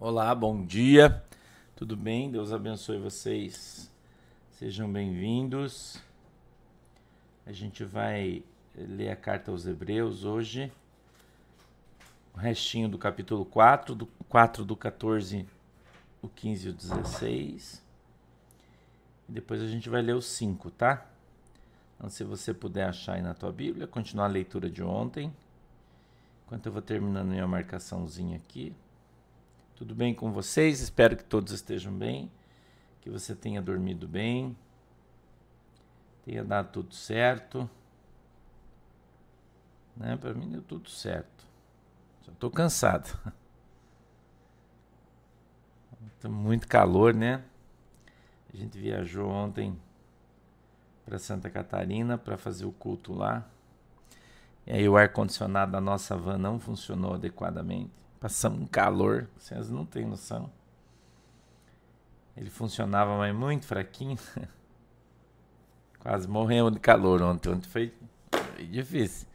Olá, bom dia. Tudo bem? Deus abençoe vocês. Sejam bem-vindos. A gente vai ler a carta aos Hebreus hoje. O restinho do capítulo 4, do 4 do 14, o 15 e o 16. E depois a gente vai ler o 5, tá? Então, se você puder achar aí na tua Bíblia, continuar a leitura de ontem. Enquanto eu vou terminando minha marcaçãozinha aqui. Tudo bem com vocês? Espero que todos estejam bem, que você tenha dormido bem, tenha dado tudo certo. Né? Para mim deu tudo certo. Já estou cansado. Tá muito calor, né? A gente viajou ontem para Santa Catarina para fazer o culto lá. E aí o ar condicionado da nossa van não funcionou adequadamente. Passamos um calor, vocês não têm noção. Ele funcionava, mas muito fraquinho. Quase morremos de calor ontem. Ontem foi, foi difícil.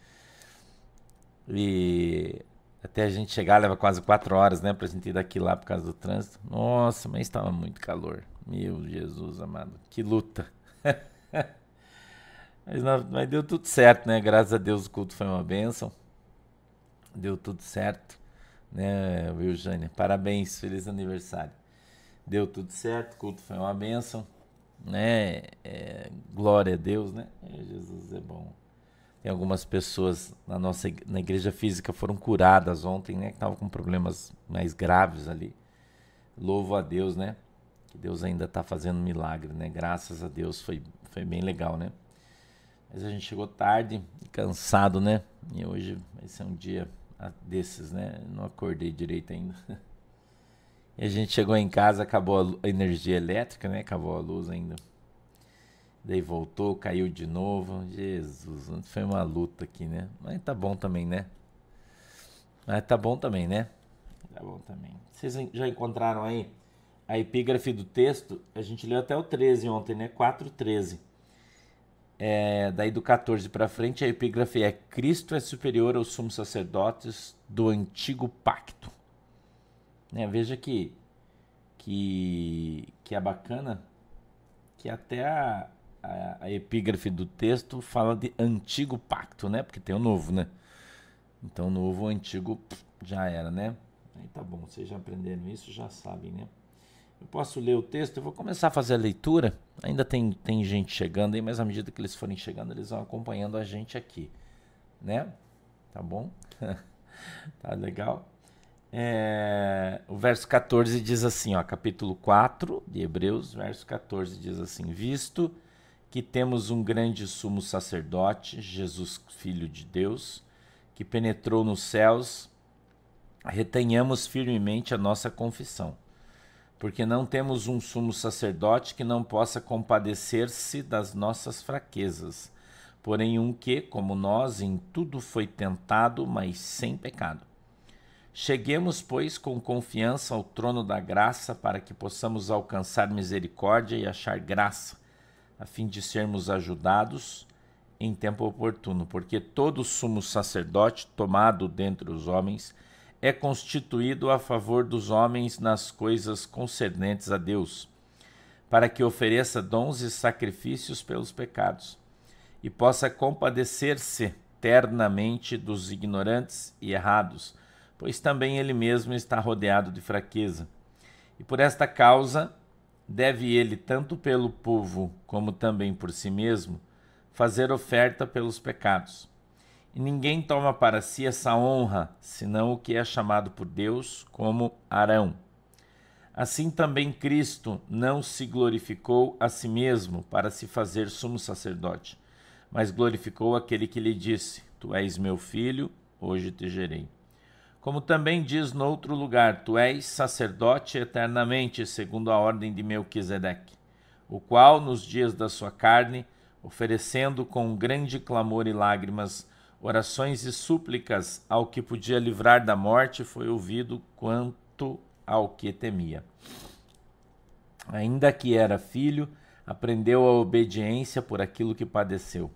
E até a gente chegar leva quase quatro horas, né? Pra gente ir daqui lá por causa do trânsito. Nossa, mas estava muito calor. Meu Jesus amado. Que luta. mas, não, mas deu tudo certo, né? Graças a Deus o culto foi uma bênção. Deu tudo certo né, Will Jânia? Parabéns, feliz aniversário. Deu tudo certo, o culto foi uma bênção, né? É, glória a Deus, né? É, Jesus é bom. Tem algumas pessoas na nossa na igreja física foram curadas ontem, né? Que estavam com problemas mais graves ali. Louvo a Deus, né? Que Deus ainda está fazendo milagre, né? Graças a Deus foi, foi bem legal, né? Mas a gente chegou tarde, cansado, né? E hoje vai ser um dia desses, né? Não acordei direito ainda. E a gente chegou em casa, acabou a energia elétrica, né? Acabou a luz ainda. Daí voltou, caiu de novo. Jesus, foi uma luta aqui, né? Mas tá bom também, né? Mas tá bom também, né? Tá bom também. Vocês já encontraram aí a epígrafe do texto? A gente leu até o 13 ontem, né? 4:13. É, daí do 14 para frente, a epígrafe é: Cristo é superior aos sumos sacerdotes do antigo pacto. Né? Veja que, que, que é bacana que até a, a, a, epígrafe do texto fala de antigo pacto, né? Porque tem o novo, né? Então, novo, antigo já era, né? Aí tá bom, vocês já aprenderam isso, já sabem, né? Eu posso ler o texto, eu vou começar a fazer a leitura. Ainda tem, tem gente chegando aí, mas à medida que eles forem chegando, eles vão acompanhando a gente aqui. Né? Tá bom? tá legal? É, o verso 14 diz assim, ó, capítulo 4 de Hebreus, verso 14 diz assim: Visto que temos um grande sumo sacerdote, Jesus, Filho de Deus, que penetrou nos céus, retenhamos firmemente a nossa confissão porque não temos um sumo sacerdote que não possa compadecer-se das nossas fraquezas, porém um que, como nós, em tudo foi tentado, mas sem pecado. Cheguemos, pois, com confiança ao trono da graça, para que possamos alcançar misericórdia e achar graça, a fim de sermos ajudados em tempo oportuno, porque todo sumo sacerdote tomado dentre os homens é constituído a favor dos homens nas coisas concernentes a Deus, para que ofereça dons e sacrifícios pelos pecados, e possa compadecer-se ternamente dos ignorantes e errados, pois também ele mesmo está rodeado de fraqueza. E por esta causa deve ele, tanto pelo povo como também por si mesmo, fazer oferta pelos pecados e ninguém toma para si essa honra, senão o que é chamado por Deus como Arão. Assim também Cristo não se glorificou a si mesmo para se fazer sumo sacerdote, mas glorificou aquele que lhe disse: Tu és meu filho, hoje te gerei. Como também diz noutro lugar: Tu és sacerdote eternamente, segundo a ordem de Melquisedeque, o qual, nos dias da sua carne, oferecendo com grande clamor e lágrimas, orações e súplicas ao que podia livrar da morte, foi ouvido quanto ao que temia. Ainda que era filho, aprendeu a obediência por aquilo que padeceu.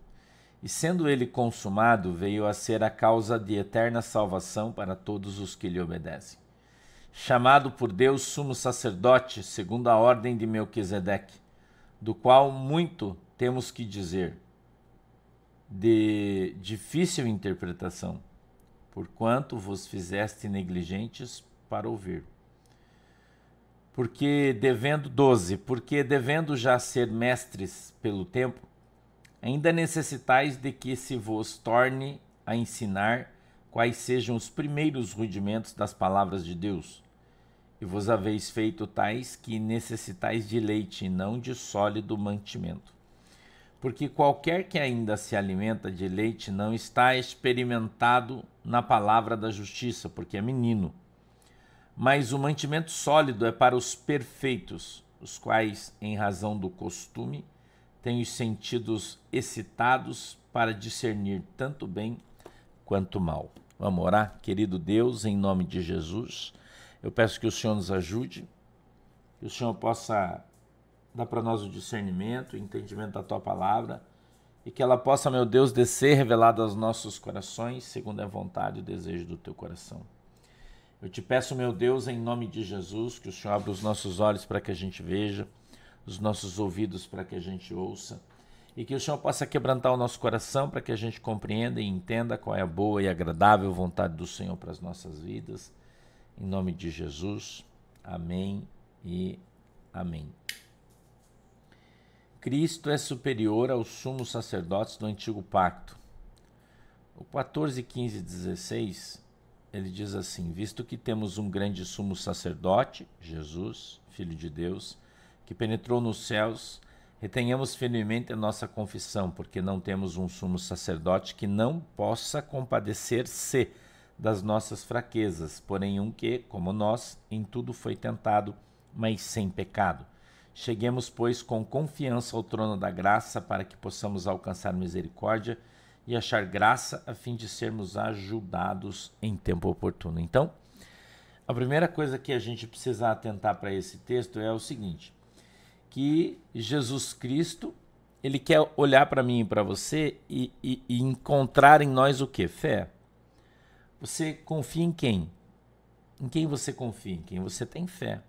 E sendo ele consumado, veio a ser a causa de eterna salvação para todos os que lhe obedecem. chamado por Deus sumo sacerdote, segundo a ordem de Melquisedeque, do qual muito temos que dizer, de difícil interpretação, porquanto vos fizeste negligentes para ouvir. Porque devendo 12, porque devendo já ser mestres pelo tempo, ainda necessitais de que se vos torne a ensinar quais sejam os primeiros rudimentos das palavras de Deus. E vos haveis feito tais que necessitais de leite e não de sólido mantimento. Porque qualquer que ainda se alimenta de leite não está experimentado na palavra da justiça, porque é menino. Mas o mantimento sólido é para os perfeitos, os quais, em razão do costume, têm os sentidos excitados para discernir tanto bem quanto mal. Vamos orar? Querido Deus, em nome de Jesus, eu peço que o Senhor nos ajude, que o Senhor possa dar para nós o discernimento, o entendimento da tua palavra e que ela possa, meu Deus, descer revelada aos nossos corações, segundo a vontade e desejo do teu coração. Eu te peço, meu Deus, em nome de Jesus, que o Senhor abra os nossos olhos para que a gente veja, os nossos ouvidos para que a gente ouça e que o Senhor possa quebrantar o nosso coração para que a gente compreenda e entenda qual é a boa e agradável vontade do Senhor para as nossas vidas. Em nome de Jesus. Amém e amém. Cristo é superior aos sumos sacerdotes do antigo pacto. O 14, 15 e 16, ele diz assim: Visto que temos um grande sumo sacerdote, Jesus, Filho de Deus, que penetrou nos céus, retenhamos firmemente a nossa confissão, porque não temos um sumo sacerdote que não possa compadecer-se das nossas fraquezas, porém um que, como nós, em tudo foi tentado, mas sem pecado. Cheguemos, pois, com confiança ao trono da graça, para que possamos alcançar misericórdia e achar graça, a fim de sermos ajudados em tempo oportuno. Então, a primeira coisa que a gente precisa atentar para esse texto é o seguinte: que Jesus Cristo ele quer olhar para mim e para você e, e, e, encontrar em nós o que? Fé. Você confia em quem? Em quem você confia? Em quem você tem fé.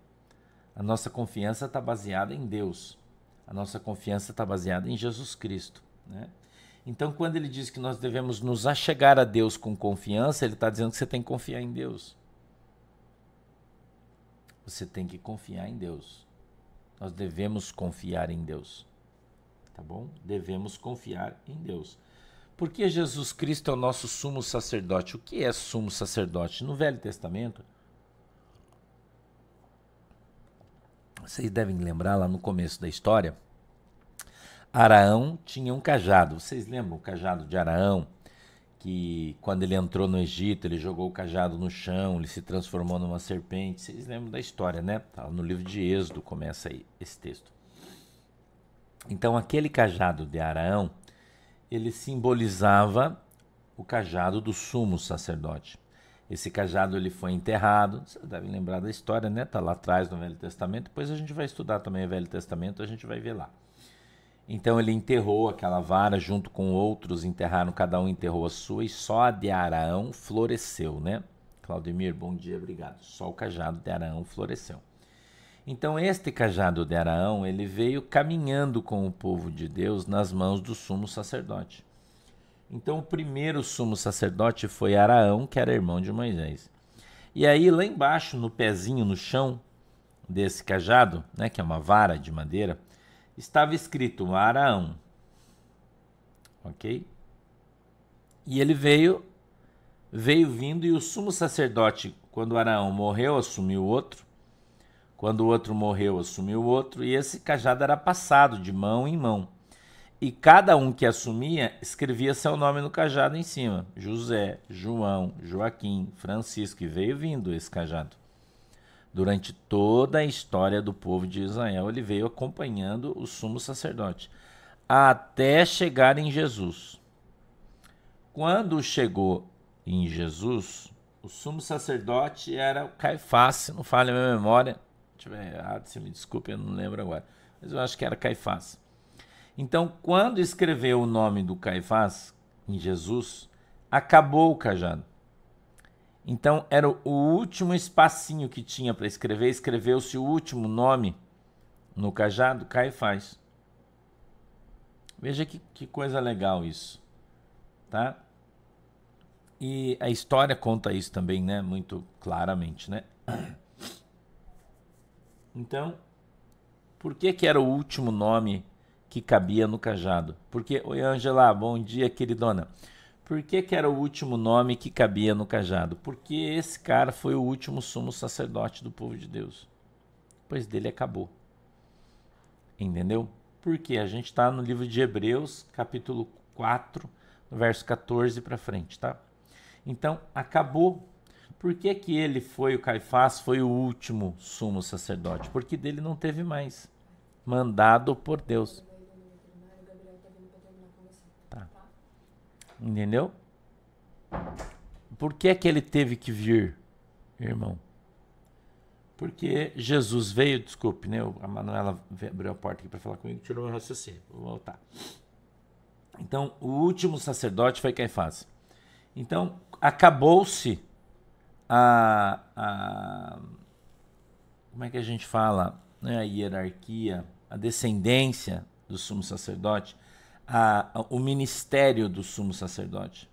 A nossa confiança está baseada em Deus. A nossa confiança está baseada em Jesus Cristo. Né? Então, quando ele diz que nós devemos nos achegar a Deus com confiança, ele está dizendo que você tem que confiar em Deus. Você tem que confiar em Deus. Nós devemos confiar em Deus. Tá bom? Devemos confiar em Deus. Porque Jesus Cristo é o nosso sumo sacerdote. O que é sumo sacerdote? No Velho Testamento, vocês devem lembrar lá no começo da história, Araão tinha um cajado. Vocês lembram o cajado de Araão? que quando ele entrou no Egito, ele jogou o cajado no chão, ele se transformou numa serpente. Vocês lembram da história, né? Tá no livro de Êxodo começa aí esse texto. Então, aquele cajado de Araão, ele simbolizava o cajado do sumo sacerdote. Esse cajado ele foi enterrado, vocês devem lembrar da história, né? Tá lá atrás no Velho Testamento. Depois a gente vai estudar também o Velho Testamento, a gente vai ver lá. Então ele enterrou aquela vara junto com outros, enterraram, cada um enterrou a sua, e só a de Araão floresceu, né? Claudemir, bom dia, obrigado. Só o cajado de Araão floresceu. Então este cajado de Araão, ele veio caminhando com o povo de Deus nas mãos do sumo sacerdote. Então o primeiro sumo sacerdote foi Araão, que era irmão de Moisés. E aí lá embaixo, no pezinho, no chão desse cajado, né, que é uma vara de madeira, estava escrito Araão. Ok? E ele veio, veio vindo, e o sumo sacerdote, quando Araão morreu, assumiu outro. Quando o outro morreu, assumiu outro. E esse cajado era passado de mão em mão. E cada um que assumia escrevia seu nome no cajado em cima: José, João, Joaquim, Francisco, e veio vindo esse cajado durante toda a história do povo de Israel, ele veio acompanhando o sumo sacerdote até chegar em Jesus. Quando chegou em Jesus, o sumo sacerdote era o Caifás, se não falha a minha memória, se tiver errado, se me desculpe, eu não lembro agora, mas eu acho que era Caifás. Então, quando escreveu o nome do Caifás em Jesus, acabou o cajado. Então era o último espacinho que tinha para escrever, escreveu-se o último nome no cajado, Caifás. Veja que, que coisa legal isso, tá? E a história conta isso também, né? Muito claramente, né? Então, por que que era o último nome que cabia no cajado? Porque, oi Angela, bom dia, queridona. Por que que era o último nome que cabia no cajado? Porque esse cara foi o último sumo sacerdote do povo de Deus. Pois dele acabou. Entendeu? Porque a gente está no livro de Hebreus, capítulo 4, verso 14 para frente, tá? Então, acabou. Por que, que ele foi, o Caifás, foi o último sumo sacerdote? Porque dele não teve mais. Mandado por Deus. Entendeu? Por que, que ele teve que vir, irmão? Porque Jesus veio, desculpe, né? A Manuela abriu a porta aqui para falar comigo, tirou meu raciocínio. Vou voltar. Então, o último sacerdote foi Caifás. Então, acabou-se a, a. Como é que a gente fala? Né, a hierarquia, a descendência do sumo sacerdote, a, a, o ministério do sumo sacerdote.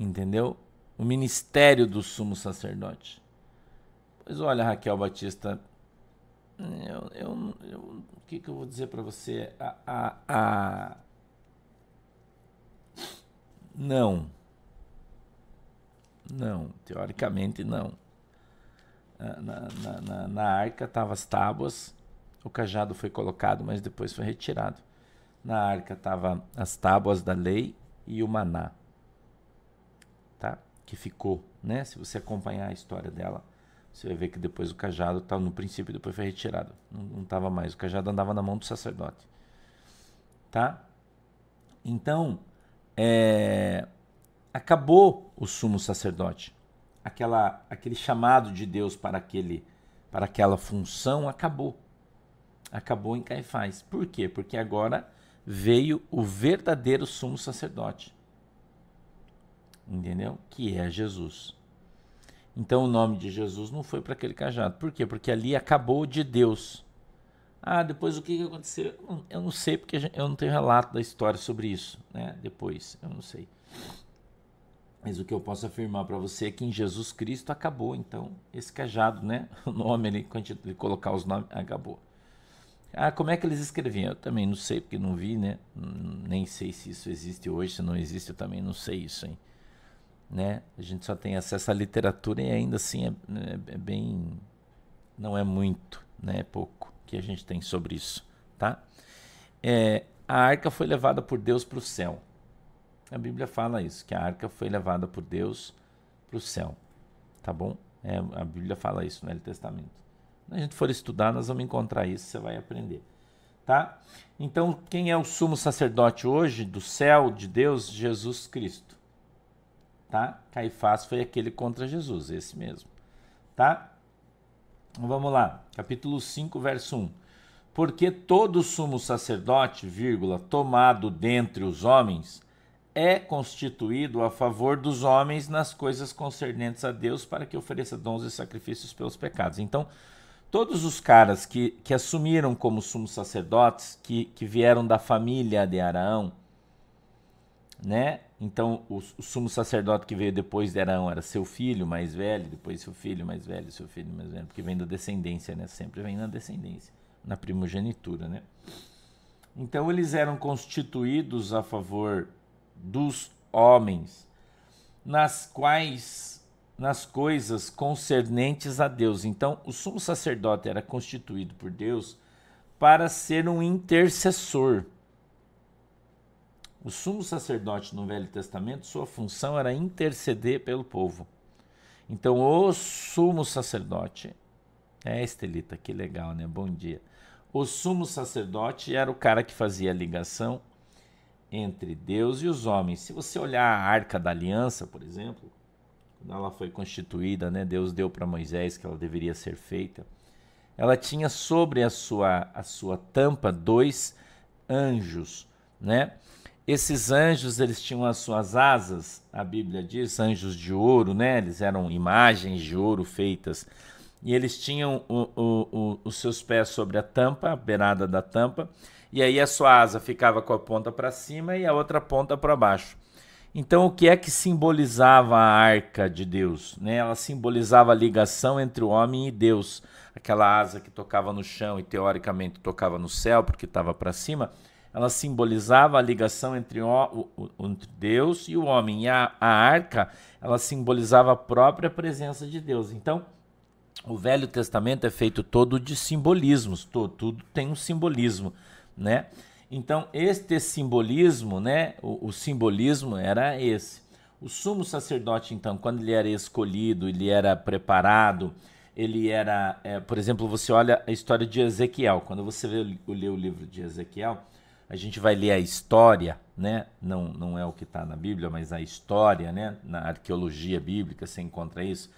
Entendeu? O ministério do sumo sacerdote. Pois olha, Raquel Batista, eu, eu, eu o que, que eu vou dizer para você? A, a, a, Não. Não, teoricamente não. Na, na, na, na arca estavam as tábuas, o cajado foi colocado, mas depois foi retirado. Na arca estavam as tábuas da lei e o maná, tá? Que ficou, né? Se você acompanhar a história dela, você vai ver que depois o cajado estava no princípio, depois foi retirado. Não estava mais. O cajado andava na mão do sacerdote. Tá? Então, é, acabou o sumo sacerdote. Aquela, aquele chamado de Deus para, aquele, para aquela função acabou. Acabou em Caifás. Por quê? Porque agora veio o verdadeiro sumo sacerdote. Entendeu? Que é Jesus. Então o nome de Jesus não foi para aquele cajado. Por quê? Porque ali acabou de Deus. Ah, depois o que, aconteceu? Eu não sei, porque eu não tenho relato da história sobre isso. Né? Depois, eu não sei. Mas o que eu posso afirmar para você é que em Jesus Cristo acabou, então, esse cajado, né? O nome ali, quando ele colocar os nomes, acabou. Ah, como é que eles escreviam? Eu também não sei, porque não vi, né? Nem sei se isso existe hoje, se não existe, eu também não sei isso, hein? né? A gente só tem acesso à literatura e ainda assim é, é, é bem, não é muito, né? É pouco que a gente tem sobre isso, tá? É, a arca foi levada por Deus para o céu. A Bíblia fala isso, que a arca foi levada por Deus para o céu, tá bom? É, a Bíblia fala isso no Velho Testamento. A gente for estudar, nós vamos encontrar isso, você vai aprender. Tá? Então, quem é o sumo sacerdote hoje do céu de Deus? Jesus Cristo tá? Caifás foi aquele contra Jesus, esse mesmo, tá? Então, vamos lá, capítulo 5, verso 1. Porque todo sumo sacerdote, vírgula, tomado dentre os homens, é constituído a favor dos homens nas coisas concernentes a Deus para que ofereça dons e sacrifícios pelos pecados. Então, todos os caras que, que assumiram como sumos sacerdotes, que, que vieram da família de Araão, né? Então, o, o, sumo sacerdote que veio depois de Arão era seu filho mais velho, depois seu filho mais velho, seu filho mais velho, porque vem da descendência, né? Sempre vem na descendência, na primogenitura, né? Então, eles eram constituídos a favor dos homens, nas quais nas coisas concernentes a Deus. Então, o sumo sacerdote era constituído por Deus para ser um intercessor o sumo sacerdote no Velho Testamento, sua função era interceder pelo povo. Então, o sumo sacerdote, é Estelita, que legal, né? Bom dia. O sumo sacerdote era o cara que fazia a ligação entre Deus e os homens. Se você olhar a Arca da Aliança, por exemplo, ela foi constituída, né, Deus deu para Moisés que ela deveria ser feita. Ela tinha sobre a sua, a sua tampa dois anjos, né? esses anjos, eles tinham as suas asas, a Bíblia diz, anjos de ouro, né? Eles eram imagens de ouro feitas. E eles tinham o, o, o, os seus pés sobre a tampa, a beirada da tampa, e aí a sua asa ficava com a ponta para cima e a outra ponta para baixo. Então, o que é que simbolizava a arca de Deus? Né? Ela simbolizava a ligação entre o homem e Deus. Aquela asa que tocava no chão e teoricamente tocava no céu, porque estava para cima, ela simbolizava a ligação entre, o, o, entre Deus e o homem. E a, a arca, ela simbolizava a própria presença de Deus. Então, o Velho Testamento é feito todo de simbolismos, tudo tem um simbolismo, né? Então, este simbolismo, né, o, o, simbolismo era esse. O sumo sacerdote, então, quando ele era escolhido, ele era preparado, ele era, é, por exemplo, você olha a história de Ezequiel. Quando você lê, lê o livro de Ezequiel, a gente vai ler a história, né? Não, não é o que está na Bíblia, mas a história, né? Na arqueologia bíblica você encontra isso.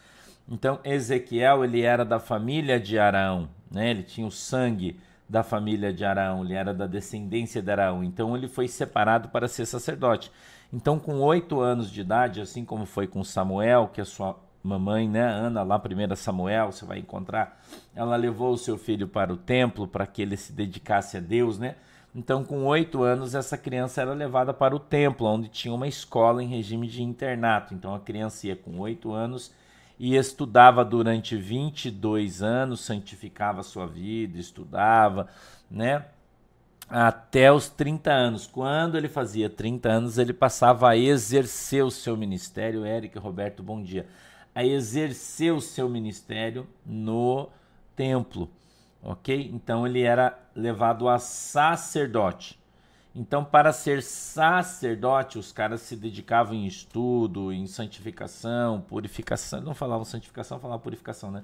Então, Ezequiel, ele era da família de Arão, né? Ele tinha o sangue da família de Arão, ele era da descendência de Arão, então ele foi separado para ser sacerdote. Então, com oito anos de idade, assim como foi com Samuel, que a sua mamãe, né, Ana, lá primeira Samuel, você vai encontrar, ela levou o seu filho para o templo para que ele se dedicasse a Deus, né? Então, com oito anos, essa criança era levada para o templo, onde tinha uma escola em regime de internato. Então, a criança ia com oito anos e estudava durante 22 anos, santificava sua vida, estudava, né? Até os 30 anos. Quando ele fazia 30 anos, ele passava a exercer o seu ministério. Eric Roberto, bom dia. A exercer o seu ministério no templo, ok? Então ele era levado a sacerdote. Então, para ser sacerdote, os caras se dedicavam em estudo, em santificação, purificação. Não falavam santificação, falavam purificação, né?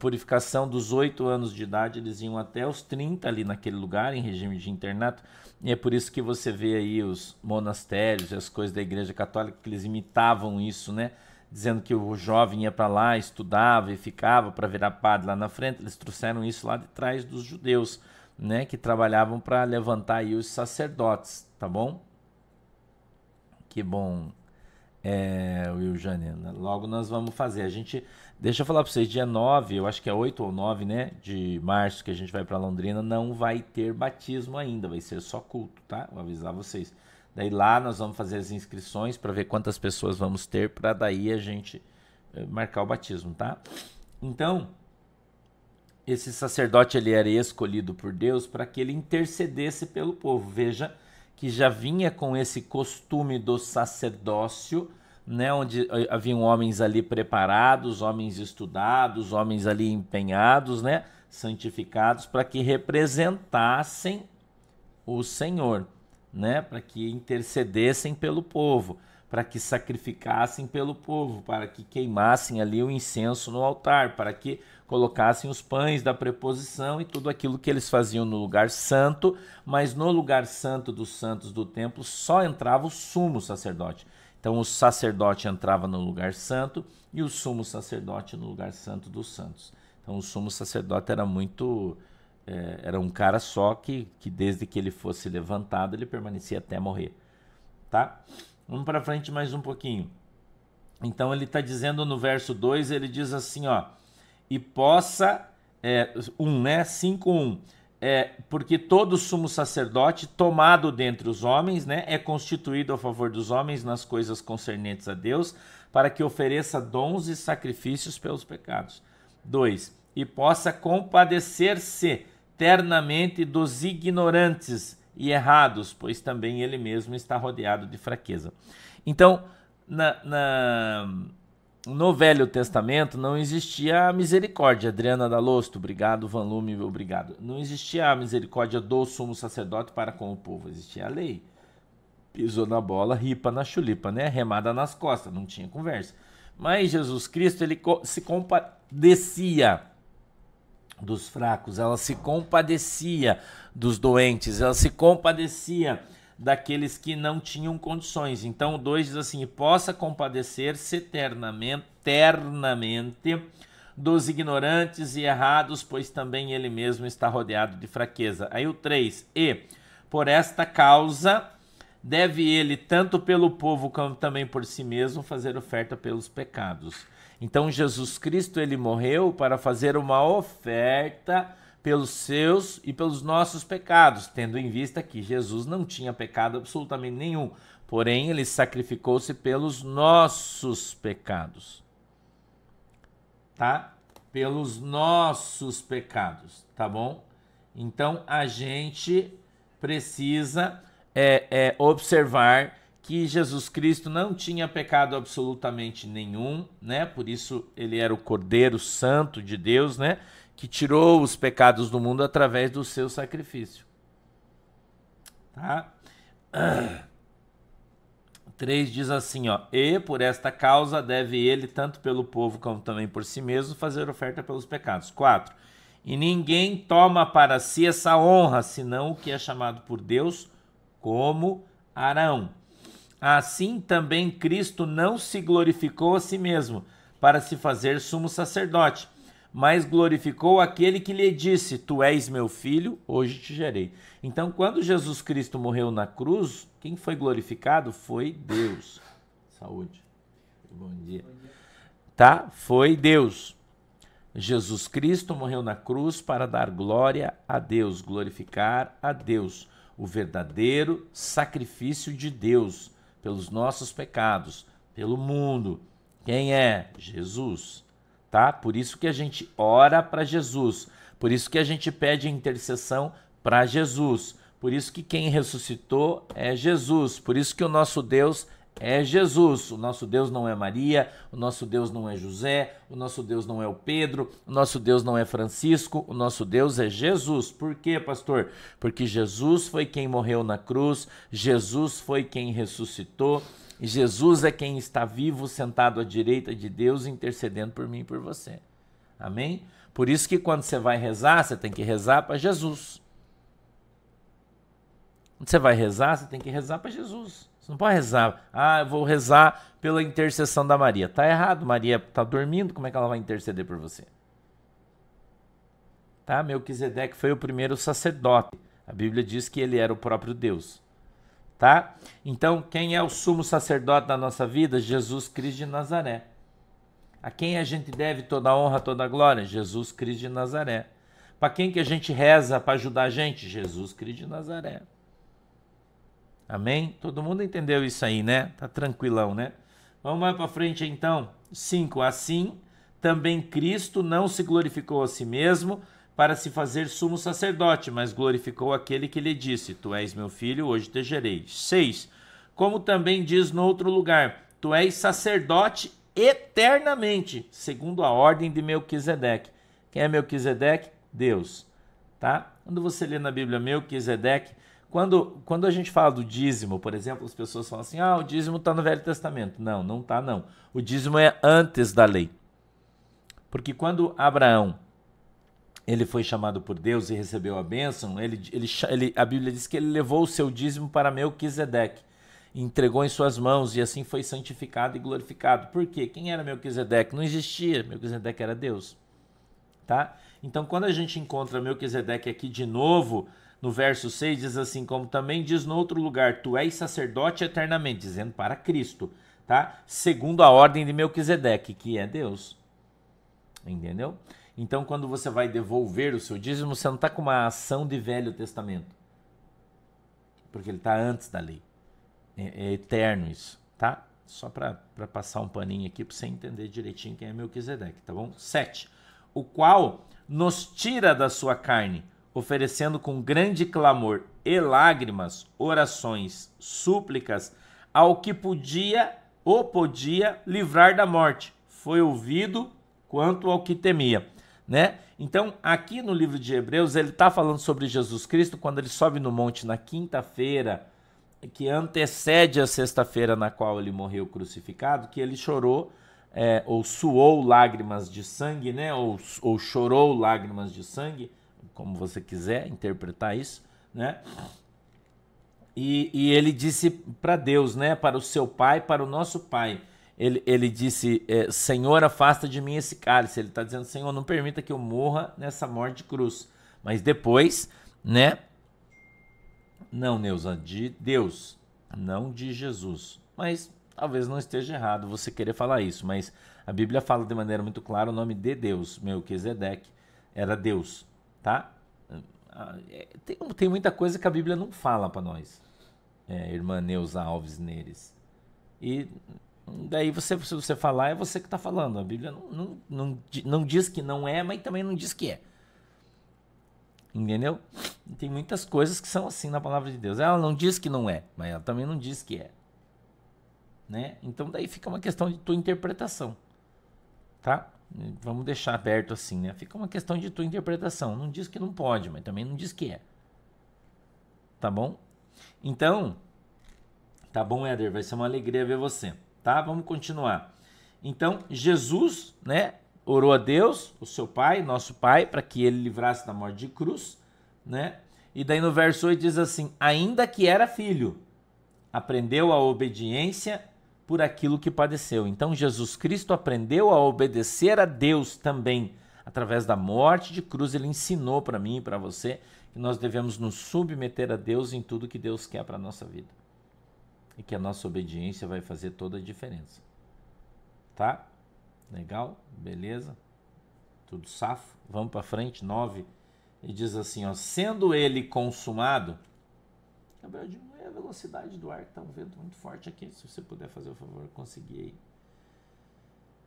Purificação dos 8 anos de idade, eles iam até os 30 ali naquele lugar, em regime de internato. E é por isso que você vê aí os monastérios e as coisas da Igreja Católica, que eles imitavam isso, né? Dizendo que o jovem ia para lá, estudava e ficava para virar padre lá na frente. Eles trouxeram isso lá de trás dos judeus né, que trabalhavam para levantar aí os sacerdotes, tá bom? Que bom, é, Will Jane. Logo nós vamos fazer. A gente, deixa eu falar para vocês, dia 9, eu acho que é 8 ou 9, né, de março que a gente vai para Londrina, não vai ter batismo ainda, vai ser só culto, tá? Vou avisar vocês. Daí lá nós vamos fazer as inscrições para ver quantas pessoas vamos ter para daí a gente eh, marcar o batismo, tá? Então, esse sacerdote ele era escolhido por Deus para que ele intercedesse pelo povo. Veja que já vinha com esse costume do sacerdócio, né, onde eh, haviam homens ali preparados, homens estudados, homens ali empenhados, né, santificados para que representassem o Senhor, né, para que intercedessem pelo povo, para que sacrificassem pelo povo, para que queimassem ali o incenso no altar, para que colocassem os pães da preposição e tudo aquilo que eles faziam no lugar santo, mas no lugar santo dos santos do templo só entrava o sumo sacerdote. Então o sacerdote entrava no lugar santo e o sumo sacerdote no lugar santo dos santos. Então o sumo sacerdote era muito é, era um cara só que, que desde que ele fosse levantado ele permanecia até morrer, tá? Vamos para frente mais um pouquinho. Então ele está dizendo no verso 2, ele diz assim, ó, e possa, é, um, né? 5.1. É, porque todo sumo sacerdote tomado dentre os homens, né, é constituído a favor dos homens nas coisas concernentes a Deus, para que ofereça dons e sacrifícios pelos pecados. 2. E possa compadecer-se ternamente dos ignorantes e errados, pois também ele mesmo está rodeado de fraqueza. Então, na, na no Velho Testamento não existia a misericórdia. Adriana Dalosto, obrigado. Van Lume, obrigado. Não existia a misericórdia do sumo sacerdote para com o povo. Existia a lei. Pisou na bola, ripa na chulipa, né? Remada nas costas, não tinha conversa. Mas Jesus Cristo, ele se compadecia dos fracos, ela se compadecia dos doentes, ela se compadecia daqueles que não tinham condições. Então, o 2 diz assim: possa compadecer-se eternamente, eternamente dos ignorantes e errados, pois também ele mesmo está rodeado de fraqueza. Aí o 3, e por esta causa deve ele, tanto pelo povo como também por si mesmo, fazer oferta pelos pecados. Então Jesus Cristo ele morreu para fazer uma oferta pelos seus e pelos nossos pecados, tendo em vista que Jesus não tinha pecado absolutamente nenhum, porém ele sacrificou-se pelos nossos pecados. Tá? Pelos nossos pecados, tá bom? Então a gente precisa é, é, observar que Jesus Cristo não tinha pecado absolutamente nenhum, né? Por isso ele era o Cordeiro Santo de Deus, né? Que tirou os pecados do mundo através do seu sacrifício. Tá? 3 diz assim, ó: "E por esta causa deve ele tanto pelo povo como também por si mesmo fazer oferta pelos pecados." 4. E ninguém toma para si essa honra, senão o que é chamado por Deus como Arão. Assim também Cristo não se glorificou a si mesmo para se fazer sumo sacerdote, mas glorificou aquele que lhe disse: Tu és meu filho, hoje te gerei. Então, quando Jesus Cristo morreu na cruz, quem foi glorificado foi Deus. Saúde. Bom dia. Tá? Foi Deus. Jesus Cristo morreu na cruz para dar glória a Deus, glorificar a Deus o verdadeiro sacrifício de Deus pelos nossos pecados, pelo mundo. Quem é? Jesus. Tá? Por isso que a gente ora para Jesus, por isso que a gente pede intercessão para Jesus, por isso que quem ressuscitou é Jesus, por isso que o nosso Deus é Jesus. O nosso Deus não é Maria, o nosso Deus não é José, o nosso Deus não é o Pedro, o nosso Deus não é Francisco, o nosso Deus é Jesus. Por quê, pastor? Porque Jesus foi quem morreu na cruz, Jesus foi quem ressuscitou. Jesus é quem está vivo, sentado à direita de Deus, intercedendo por mim e por você. Amém? Por isso que quando você vai rezar, você tem que rezar para Jesus. Quando você vai rezar, você tem que rezar para Jesus. Você não pode rezar. Ah, eu vou rezar pela intercessão da Maria. Tá errado. Maria está dormindo. Como é que ela vai interceder por você? Tá? Melquisedeque foi o primeiro sacerdote. A Bíblia diz que ele era o próprio Deus. Tá? Então, quem é o sumo sacerdote da nossa vida? Jesus Cristo de Nazaré. A quem a gente deve toda a honra, toda a glória? Jesus Cristo de Nazaré. Para quem que a gente reza para ajudar a gente? Jesus Cristo de Nazaré. Amém? Todo mundo entendeu isso aí, né? Tá tranquilão, né? Vamos mais para frente então. 5. Assim, também Cristo não se glorificou a si mesmo para se fazer sumo sacerdote, mas glorificou aquele que lhe disse: Tu és meu filho, hoje te gerei. 6. Como também diz no outro lugar: Tu és sacerdote eternamente, segundo a ordem de Melquisedeque. Quem é Melquisedeque? Deus. Tá? Quando você lê na Bíblia Melquisedeque, quando, quando a gente fala do dízimo, por exemplo, as pessoas falam assim: ah, o dízimo está no Velho Testamento. Não, não está, não. O dízimo é antes da lei. Porque quando Abraão ele foi chamado por Deus e recebeu a bênção, ele, ele, ele, a Bíblia diz que ele levou o seu dízimo para Melquisedeque, entregou em suas mãos e assim foi santificado e glorificado. Por quê? Quem era Melquisedeque? Não existia, Melquisedeque era Deus. Tá? Então, quando a gente encontra Melquisedeque aqui de novo, no verso 6 diz assim: Como também diz no outro lugar, tu és sacerdote eternamente, dizendo para Cristo, tá? Segundo a ordem de Melquisedeque, que é Deus. Entendeu? Então, quando você vai devolver o seu dízimo, você não está com uma ação de Velho Testamento. Porque ele está antes da lei. É, é, eterno isso, tá? Só para passar um paninho aqui para você entender direitinho quem é Melquisedeque, tá bom? 7. O qual nos tira da sua carne oferecendo com grande clamor e lágrimas orações, súplicas ao que podia ou podia livrar da morte. Foi ouvido quanto ao que temia, né? Então, aqui no livro de Hebreus, ele está falando sobre Jesus Cristo quando ele sobe no monte na quinta-feira, que antecede a sexta-feira na qual ele morreu crucificado, que ele chorou é, ou suou lágrimas de sangue, né? Ou, ou chorou lágrimas de sangue como você quiser interpretar isso, né? E, e ele disse para Deus, né? Para o seu pai, para o nosso pai. Ele, ele disse: é, Senhor, afasta de mim esse cálice. Ele está dizendo: Senhor, não permita que eu morra nessa morte de cruz. Mas depois, né? Não, Neuza, de Deus. não de Jesus. Mas talvez não esteja errado você querer falar isso, mas a Bíblia fala de maneira muito clara o nome de Deus. Melquisedeque era Deus, tá? Ah, é, tem, tem muita coisa que a Bíblia não fala para nós, é, irmã Neuza Alves Neres. E daí você, se você falar, é você que está falando. A Bíblia não, não, não, não diz que não é, mas também não diz que é. Entendeu? Tem muitas coisas que são assim na palavra de Deus. Ela não diz que não é, mas ela também não diz que é. Né? Então daí fica uma questão de tua interpretação. Tá? Vamos deixar aberto assim, né? Fica uma questão de tua interpretação. Não diz que não pode, mas também não diz que é. Tá bom? Então, tá bom, Éder, vai ser uma alegria ver você, tá? Vamos continuar. Então, Jesus, né, orou a Deus, o seu pai, nosso pai, para que ele livrasse da morte de cruz, né? E daí no verso 8 diz assim: ainda que era filho, aprendeu a obediência por aquilo que padeceu. Então Jesus Cristo aprendeu a obedecer a Deus também. Através da morte de cruz, ele ensinou para mim e para você que nós devemos nos submeter a Deus em tudo que Deus quer para a nossa vida. E que a nossa obediência vai fazer toda a diferença. Tá? Legal? Beleza? Tudo safo? Vamos para frente, 9. E diz assim, ó, sendo ele consumado, Gabriel, diminui a velocidade do ar, que está um vento muito forte aqui. Se você puder fazer o favor, conseguir aí.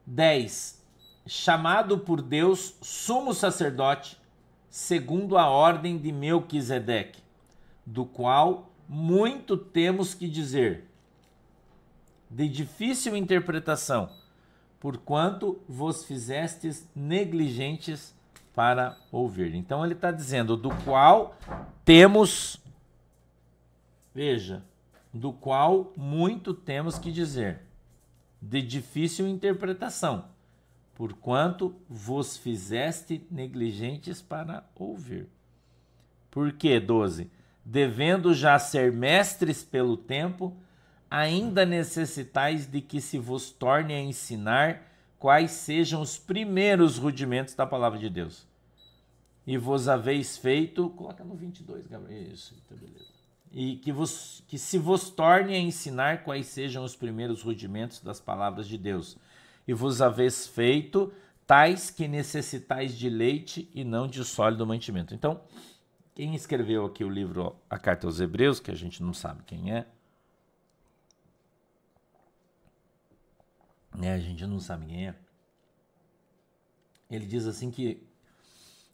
10. Chamado por Deus sumo sacerdote, segundo a ordem de Melquisedeque, do qual muito temos que dizer, de difícil interpretação, porquanto vos fizestes negligentes para ouvir. Então ele está dizendo, do qual temos Veja, do qual muito temos que dizer, de difícil interpretação, porquanto vos fizeste negligentes para ouvir. Por que 12? Devendo já ser mestres pelo tempo, ainda necessitais de que se vos torne a ensinar quais sejam os primeiros rudimentos da palavra de Deus. E vos haveis feito. Coloca no 22, Gabriel. Isso, então beleza e que, vos, que se vos torne a ensinar quais sejam os primeiros rudimentos das palavras de Deus, e vos haveis feito tais que necessitais de leite e não de sólido mantimento. Então, quem escreveu aqui o livro A Carta aos Hebreus, que a gente não sabe quem é, né, a gente não sabe quem é, ele diz assim que,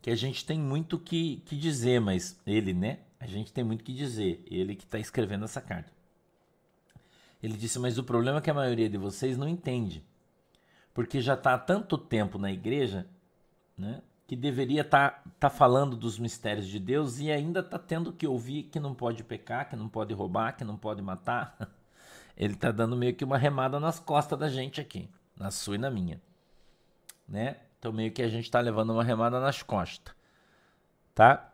que a gente tem muito que, que dizer, mas ele, né, a gente tem muito que dizer. Ele que está escrevendo essa carta. Ele disse: Mas o problema é que a maioria de vocês não entende. Porque já está há tanto tempo na igreja né, que deveria estar tá, tá falando dos mistérios de Deus e ainda está tendo que ouvir que não pode pecar, que não pode roubar, que não pode matar. Ele está dando meio que uma remada nas costas da gente aqui, na sua e na minha. Né? Então, meio que a gente está levando uma remada nas costas. Tá?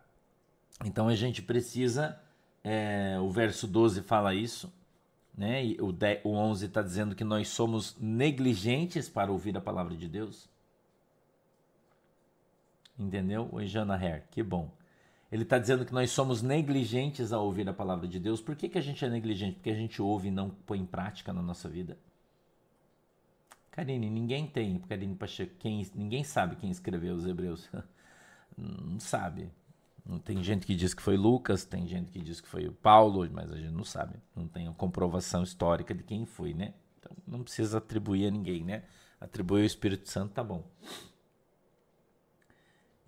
Então a gente precisa, é, o verso 12 fala isso, né? E o, 10, o 11 está dizendo que nós somos negligentes para ouvir a palavra de Deus. Entendeu? Oi, Jana Herr, que bom. Ele está dizendo que nós somos negligentes a ouvir a palavra de Deus. Por que, que a gente é negligente? Porque a gente ouve e não põe em prática na nossa vida. Karine, ninguém tem, Karine Pacheco, quem, ninguém sabe quem escreveu os Hebreus. não sabe. Tem gente que diz que foi Lucas, tem gente que diz que foi o Paulo, mas a gente não sabe. Não tem a comprovação histórica de quem foi, né? Então não precisa atribuir a ninguém, né? Atribuir ao Espírito Santo, tá bom.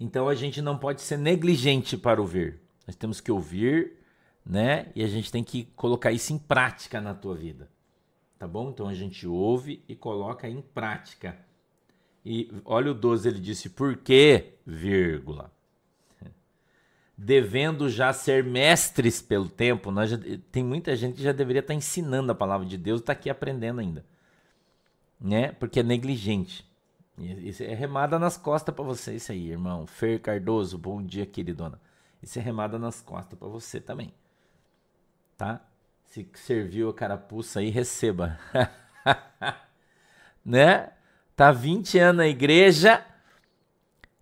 Então a gente não pode ser negligente para ouvir. Nós temos que ouvir, né? E a gente tem que colocar isso em prática na tua vida. Tá bom? Então a gente ouve e coloca em prática. E olha o 12, ele disse, por quê? Vírgula devendo já ser mestres pelo tempo, nós já, tem muita gente que já deveria estar ensinando a palavra de Deus está aqui aprendendo ainda. Né? Porque é negligente. Isso é remada nas costas para você, isso aí, irmão. Fer Cardoso, bom dia, queridona. Isso é remada nas costas para você também. Tá? Se serviu a carapuça aí, receba. né? Tá 20 anos na igreja,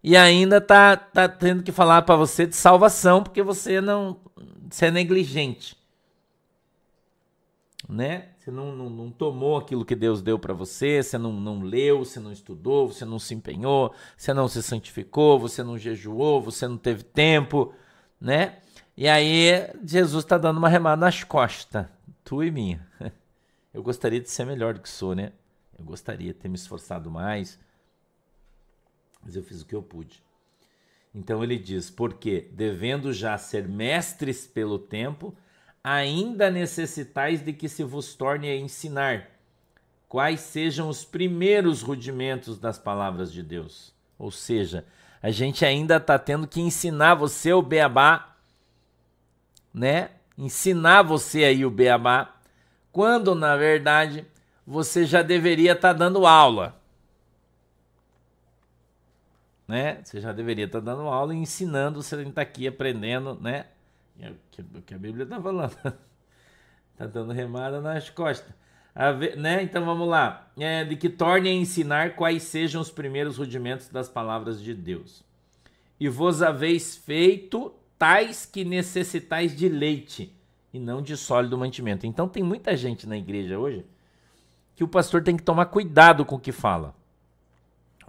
e ainda tá, tá tendo que falar para você de salvação porque você não você é negligente. Né? Você não, não, não tomou aquilo que Deus deu para você, você não, não leu, você não estudou, você não se empenhou, você não se santificou, você não jejuou, você não teve tempo, né? E aí Jesus está dando uma remada nas costas, tu e minha. Eu gostaria de ser melhor do que sou, né? Eu gostaria de ter me esforçado mais, mas eu fiz o que eu pude. Então ele diz: porque, devendo já ser mestres pelo tempo, ainda necessitais de que se vos torne a ensinar quais sejam os primeiros rudimentos das palavras de Deus. Ou seja, a gente ainda está tendo que ensinar você o beabá, né? Ensinar você aí o beabá, quando na verdade você já deveria estar tá dando aula. Né? Você já deveria estar tá dando aula e ensinando, você está aqui aprendendo, né? É o que a Bíblia está falando. Está dando remada nas costas. né? Então vamos lá. É, de que torne a ensinar quais sejam os primeiros rudimentos das palavras de Deus. E vos haveis feito tais que necessitais de leite e não de sólido mantimento. Então tem muita gente na igreja hoje que o pastor tem que tomar cuidado com o que fala.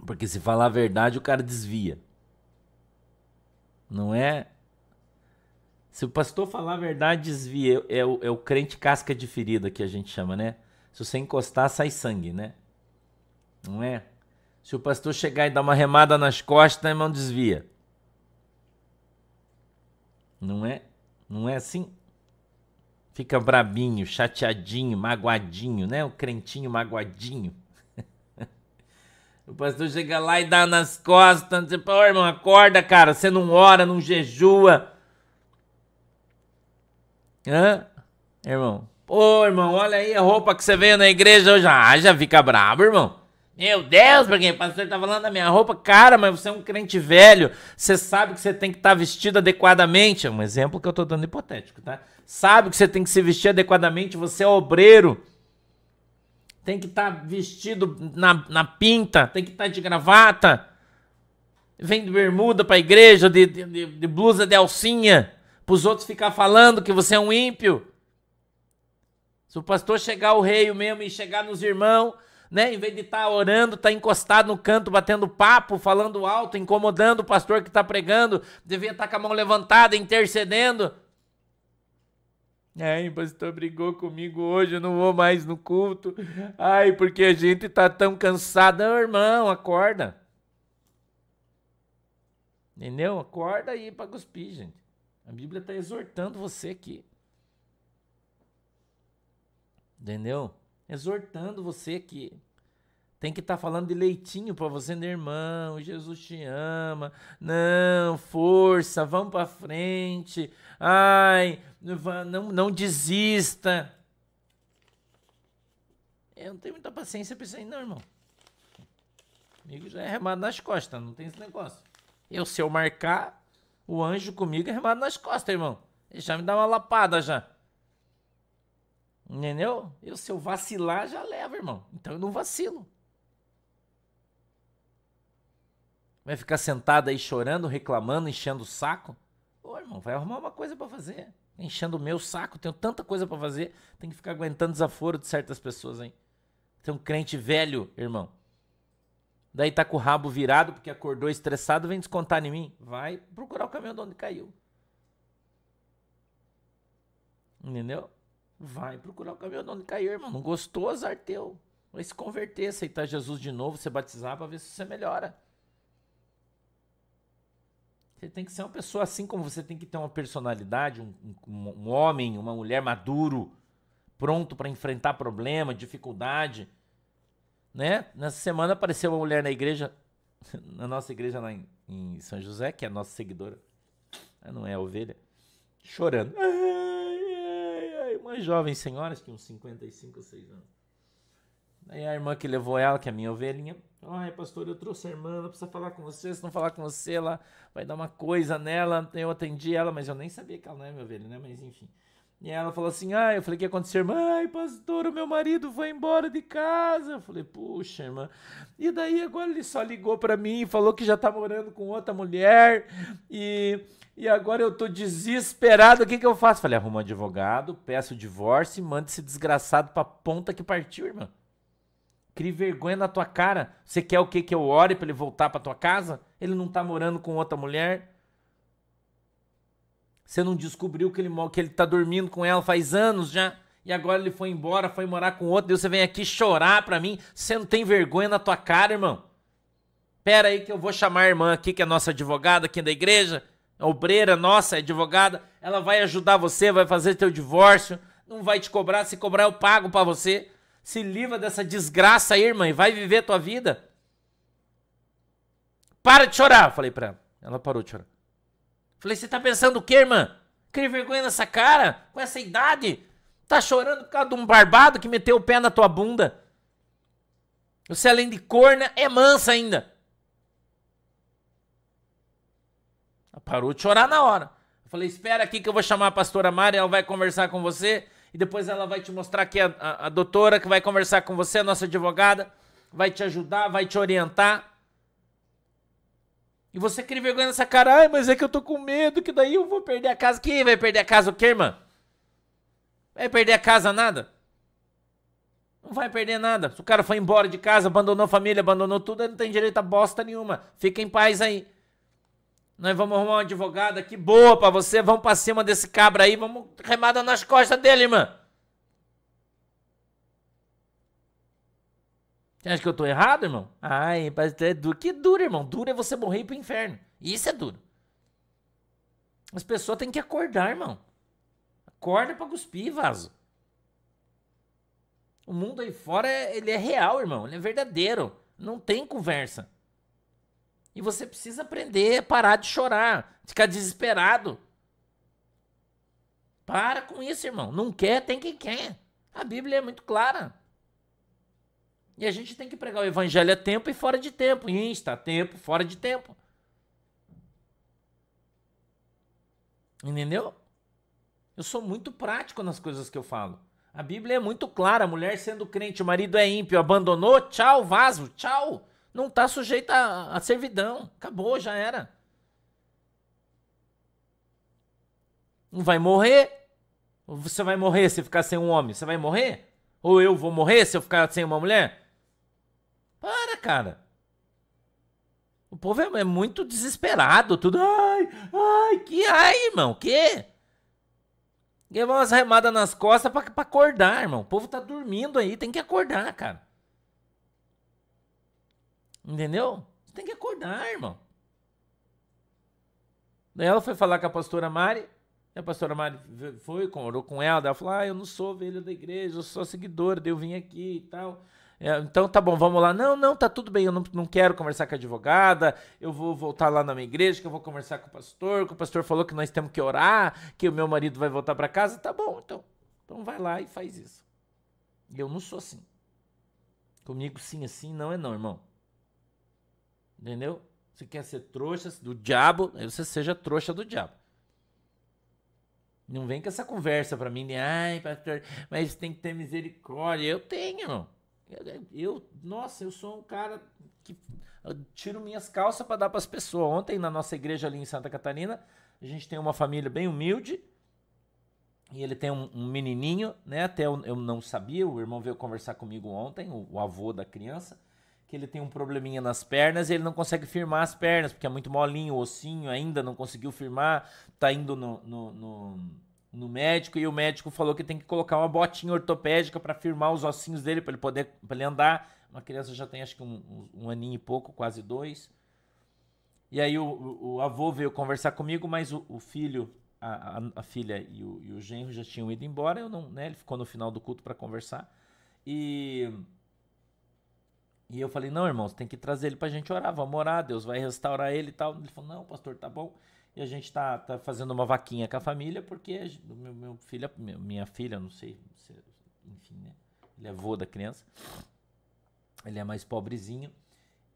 Porque se falar a verdade, o cara desvia. Não é se o pastor falar a verdade, desvia. É o, é o crente casca de ferida que a gente chama, né? Se você encostar, sai sangue, né? Não é? Se o pastor chegar e dar uma remada nas costas, irmão, desvia. Não é? Não é assim? Fica brabinho, chateadinho, magoadinho, né? O crentinho magoadinho. o pastor chega lá e dá nas costas, diz, pô, irmão, acorda, cara, você não ora, não jejua. Hã? Irmão. Pô, irmão, olha aí a roupa que você veio na igreja hoje. Ah, já fica brabo, irmão. Meu Deus, porque o pastor tá falando da minha roupa. Cara, mas você é um crente velho. Você sabe que você tem que estar tá vestido adequadamente. É um exemplo que eu tô dando hipotético, tá? Sabe que você tem que se vestir adequadamente. Você é obreiro. Tem que estar tá vestido na, na pinta. Tem que estar tá de gravata. Vem de bermuda pra igreja, de, de, de blusa de alcinha para os outros ficar falando que você é um ímpio. Se o pastor chegar o rei mesmo e chegar nos irmãos, né, em vez de estar tá orando, tá encostado no canto, batendo papo, falando alto, incomodando o pastor que está pregando, devia estar tá com a mão levantada, intercedendo. Ai, o pastor brigou comigo hoje, eu não vou mais no culto. Ai, porque a gente tá tão cansado. Não, irmão, acorda. Entendeu? Acorda aí para cuspir, gente. A Bíblia está exortando você aqui. Entendeu? Exortando você aqui. Tem que estar tá falando de leitinho para você, meu irmão. Jesus te ama. Não, força, vamos para frente. Ai, não, não desista. Eu não tenho muita paciência para isso aí, não, irmão. Comigo já é remado nas costas, não tem esse negócio. Eu, se eu marcar, o anjo comigo é remado nas costas, irmão. Ele já me dá uma lapada já. Entendeu? Eu, se eu vacilar, já leva, irmão. Então eu não vacilo. Vai ficar sentado aí chorando, reclamando, enchendo o saco? Ô, irmão, vai arrumar uma coisa para fazer. Enchendo o meu saco, tenho tanta coisa para fazer, tem que ficar aguentando desaforo de certas pessoas, hein? Tem um crente velho, irmão. Daí tá com o rabo virado porque acordou estressado, vem descontar em mim. Vai procurar o caminhão de onde caiu. Entendeu? Vai procurar o caminhão de onde caiu, irmão. Não gostou, azar teu. Vai se converter, aceitar Jesus de novo, se batizar para ver se você melhora. Você tem que ser uma pessoa assim como você tem que ter uma personalidade, um, um, um homem, uma mulher maduro, pronto para enfrentar problema, dificuldade né? Nessa semana apareceu uma mulher na igreja, na nossa igreja lá em, em São José, que é a nossa seguidora, não é a ovelha, chorando. Ai, ai, ai. Uma jovem senhora, acho que uns 55 ou 6 anos. Aí a irmã que levou ela, que é a minha ovelhinha, ai pastor, eu trouxe a irmã, ela precisa falar com você, se não falar com você, ela vai dar uma coisa nela. Eu atendi ela, mas eu nem sabia que ela não é minha ovelha, né? Mas enfim. E ela falou assim: Ah, eu falei: O que aconteceu, irmã? Ai, pastor, o meu marido foi embora de casa. Eu falei: Puxa, irmã. E daí agora ele só ligou para mim e falou que já tá morando com outra mulher. E, e agora eu tô desesperado. O que, que eu faço? Falei: Arruma um advogado, peço o divórcio e manda esse desgraçado pra ponta que partiu, irmã. Crie vergonha na tua cara. Você quer o que? Que eu ore pra ele voltar pra tua casa? Ele não tá morando com outra mulher? Você não descobriu que ele, que ele tá dormindo com ela faz anos já? E agora ele foi embora, foi morar com outro. E você vem aqui chorar pra mim. Você não tem vergonha na tua cara, irmão? Pera aí que eu vou chamar a irmã aqui, que é nossa advogada aqui da igreja. A obreira nossa, é advogada. Ela vai ajudar você, vai fazer teu divórcio. Não vai te cobrar. Se cobrar, eu pago para você. Se livra dessa desgraça aí, irmã, e vai viver tua vida. Para de chorar, falei pra ela. Ela parou de chorar. Falei, você tá pensando o quê, irmã? Cria vergonha nessa cara? Com essa idade? Tá chorando por causa de um barbado que meteu o pé na tua bunda? Você, além de corna, é mansa ainda. Ela parou de chorar na hora. Eu falei, espera aqui que eu vou chamar a pastora Mari, ela vai conversar com você. E depois ela vai te mostrar aqui a, a, a doutora que vai conversar com você, a nossa advogada. Vai te ajudar, vai te orientar. E você cria vergonha nessa cara, ai, mas é que eu tô com medo, que daí eu vou perder a casa. Quem vai perder a casa o quê, irmã? Vai perder a casa nada? Não vai perder nada. Se o cara foi embora de casa, abandonou a família, abandonou tudo, ele não tem direito a bosta nenhuma. Fica em paz aí. Nós vamos arrumar uma advogada que boa pra você, vamos pra cima desse cabra aí, vamos remada nas costas dele, irmã. Você acha que eu tô errado, irmão? Ai, pastor, é duro. Que duro, irmão? Duro é você morrer e ir pro inferno. Isso é duro. As pessoas têm que acordar, irmão. Acorda pra cuspir, vaso. O mundo aí fora, ele é real, irmão. Ele é verdadeiro. Não tem conversa. E você precisa aprender a parar de chorar, ficar desesperado. Para com isso, irmão. Não quer, tem quem quer. A Bíblia é muito clara. E a gente tem que pregar o evangelho a tempo e fora de tempo. Insta, tempo, fora de tempo. Entendeu? Eu sou muito prático nas coisas que eu falo. A Bíblia é muito clara. A mulher sendo crente, o marido é ímpio, abandonou, tchau, vaso, tchau. Não está sujeita à servidão. Acabou, já era. Não vai morrer. Você vai morrer se ficar sem um homem? Você vai morrer? Ou eu vou morrer se eu ficar sem uma mulher? Para, cara. O povo é, é muito desesperado, tudo. Ai, ai, que ai, irmão, que? Levar umas remadas nas costas pra, pra acordar, irmão. O povo tá dormindo aí, tem que acordar, cara. Entendeu? Você tem que acordar, irmão. Daí ela foi falar com a pastora Mari. A pastora Mari foi, orou com ela. Ela falou: Ah, eu não sou ovelha da igreja, eu sou seguidora, eu vim aqui e tal. É, então tá bom, vamos lá. Não, não, tá tudo bem, eu não, não quero conversar com a advogada, eu vou voltar lá na minha igreja, que eu vou conversar com o pastor, que o pastor falou que nós temos que orar, que o meu marido vai voltar para casa. Tá bom, então. Então vai lá e faz isso. Eu não sou assim. Comigo sim, assim não é não, irmão. Entendeu? Você quer ser trouxa do diabo, aí você seja trouxa do diabo. Não vem com essa conversa pra mim ai, pastor, mas tem que ter misericórdia. Eu tenho, irmão. Eu, nossa, eu sou um cara que tiro minhas calças para dar para as pessoas. Ontem, na nossa igreja ali em Santa Catarina, a gente tem uma família bem humilde. E ele tem um, um menininho, né? Até eu, eu, não sabia, o irmão veio conversar comigo ontem, o, o, avô da criança, que ele tem um probleminha nas pernas e ele não consegue firmar as pernas, porque é muito molinho, o ossinho ainda não conseguiu firmar, tá indo no, no, no no médico e o médico falou que tem que colocar uma botinha ortopédica para firmar os ossinhos dele para ele poder pra ele andar. Uma criança já tem acho que um, um, aninho e pouco, quase dois. E aí o, o, avô veio conversar comigo, mas o, o filho, a, a, a, filha e o, e o genro já tinham ido embora. Eu não, né, ele ficou no final do culto para conversar. E e eu falei: "Não, irmão, você tem que trazer ele para a gente orar, vamos orar, Deus vai restaurar ele e tal". Ele falou: "Não, pastor, tá bom". E a gente está tá fazendo uma vaquinha com a família, porque meu, meu filho, minha filha, não sei, enfim, né? Ele é avô da criança. Ele é mais pobrezinho.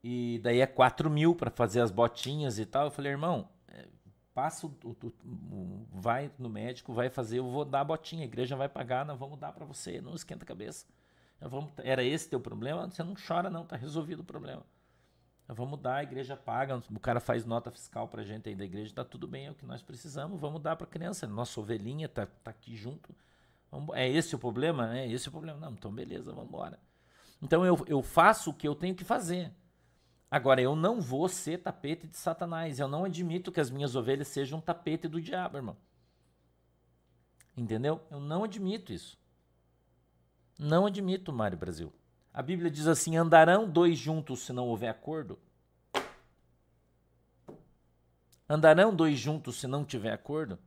E daí é 4 mil para fazer as botinhas e tal. Eu falei, irmão, é, passa, o, o, o, vai no médico, vai fazer, eu vou dar a botinha, a igreja vai pagar, nós vamos dar para você, não esquenta a cabeça. Vamos, era esse teu problema? Você não chora não, tá resolvido o problema. Vamos dar, a igreja paga, o cara faz nota fiscal pra gente aí da igreja, tá tudo bem, é o que nós precisamos, vamos dar pra criança. Nossa ovelhinha tá, tá aqui junto. Vamos, é esse o problema? É esse o problema. Não, então beleza, vamos embora. Então eu, eu faço o que eu tenho que fazer. Agora, eu não vou ser tapete de Satanás. Eu não admito que as minhas ovelhas sejam tapete do diabo, irmão. Entendeu? Eu não admito isso. Não admito, Mário Brasil. A Bíblia diz assim: andarão dois juntos se não houver acordo? Andarão dois juntos se não tiver acordo?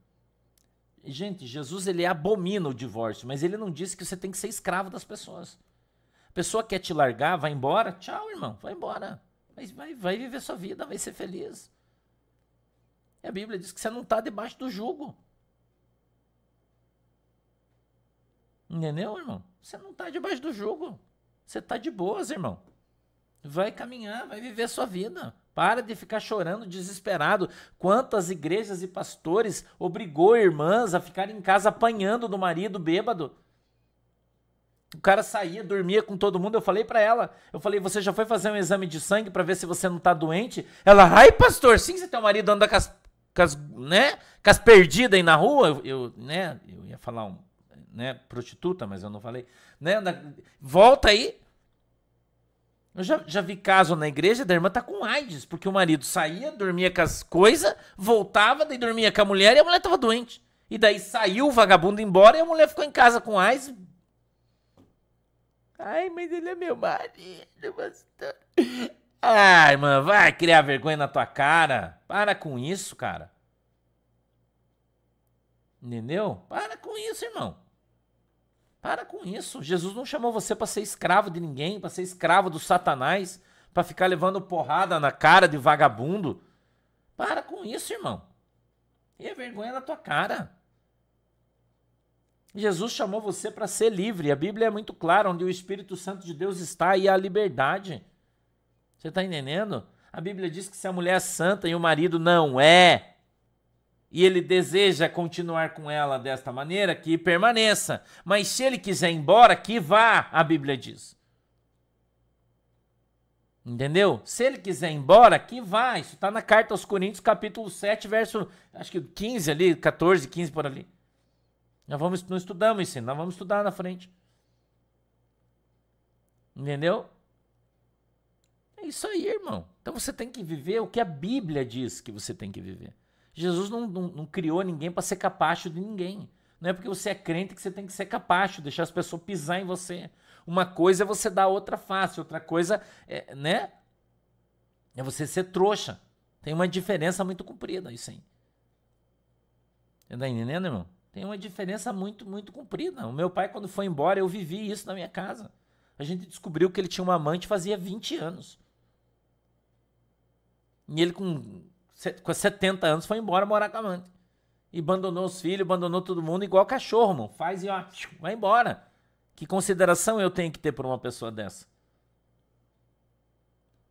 Gente, Jesus ele abomina o divórcio, mas ele não disse que você tem que ser escravo das pessoas. A pessoa quer te largar, vai embora, tchau, irmão, vai embora. Vai, vai, vai viver sua vida, vai ser feliz. E a Bíblia diz que você não está debaixo do jugo. Entendeu, irmão? Você não está debaixo do jugo. Você está de boas, irmão. Vai caminhar, vai viver sua vida. Para de ficar chorando, desesperado. Quantas igrejas e pastores obrigou irmãs a ficar em casa apanhando do marido bêbado? O cara saía, dormia com todo mundo. Eu falei para ela, eu falei, você já foi fazer um exame de sangue para ver se você não tá doente? Ela, ai pastor, sim, se teu marido anda com as, com as, né, com as perdidas aí na rua. Eu, eu, né, eu ia falar um, né, prostituta, mas eu não falei. Né, volta aí. Eu já, já vi caso na igreja da irmã tá com AIDS, porque o marido saía, dormia com as coisas, voltava, daí dormia com a mulher e a mulher tava doente. E daí saiu o vagabundo embora e a mulher ficou em casa com AIDS, Ai, mas ele é meu marido. Ai, mano, vai criar vergonha na tua cara. Para com isso, cara. Entendeu? Para com isso, irmão. Para com isso. Jesus não chamou você para ser escravo de ninguém, para ser escravo do Satanás, para ficar levando porrada na cara de vagabundo. Para com isso, irmão. E é vergonha na tua cara. Jesus chamou você para ser livre. A Bíblia é muito clara: onde o Espírito Santo de Deus está, e a liberdade. Você está entendendo? A Bíblia diz que se a mulher é santa e o marido não é, e ele deseja continuar com ela desta maneira, que permaneça. Mas se ele quiser ir embora, que vá, a Bíblia diz. Entendeu? Se ele quiser ir embora, que vá. Isso está na carta aos Coríntios, capítulo 7, verso, acho que 15 ali, 14, 15 por ali. Nós vamos, não estudamos isso, nós vamos estudar na frente. Entendeu? É isso aí, irmão. Então você tem que viver o que a Bíblia diz que você tem que viver. Jesus não, não, não criou ninguém para ser capacho de ninguém. Não é porque você é crente que você tem que ser capacho, deixar as pessoas pisar em você. Uma coisa é você dar outra face, outra coisa é, né? É você ser trouxa. Tem uma diferença muito comprida isso aí. Você tá entendendo, irmão? Tem uma diferença muito, muito comprida. O meu pai, quando foi embora, eu vivi isso na minha casa. A gente descobriu que ele tinha uma amante fazia 20 anos. E ele, com, com 70 anos, foi embora morar com a amante. E abandonou os filhos, abandonou todo mundo, igual cachorro, mano. Faz e ó, vai embora. Que consideração eu tenho que ter por uma pessoa dessa?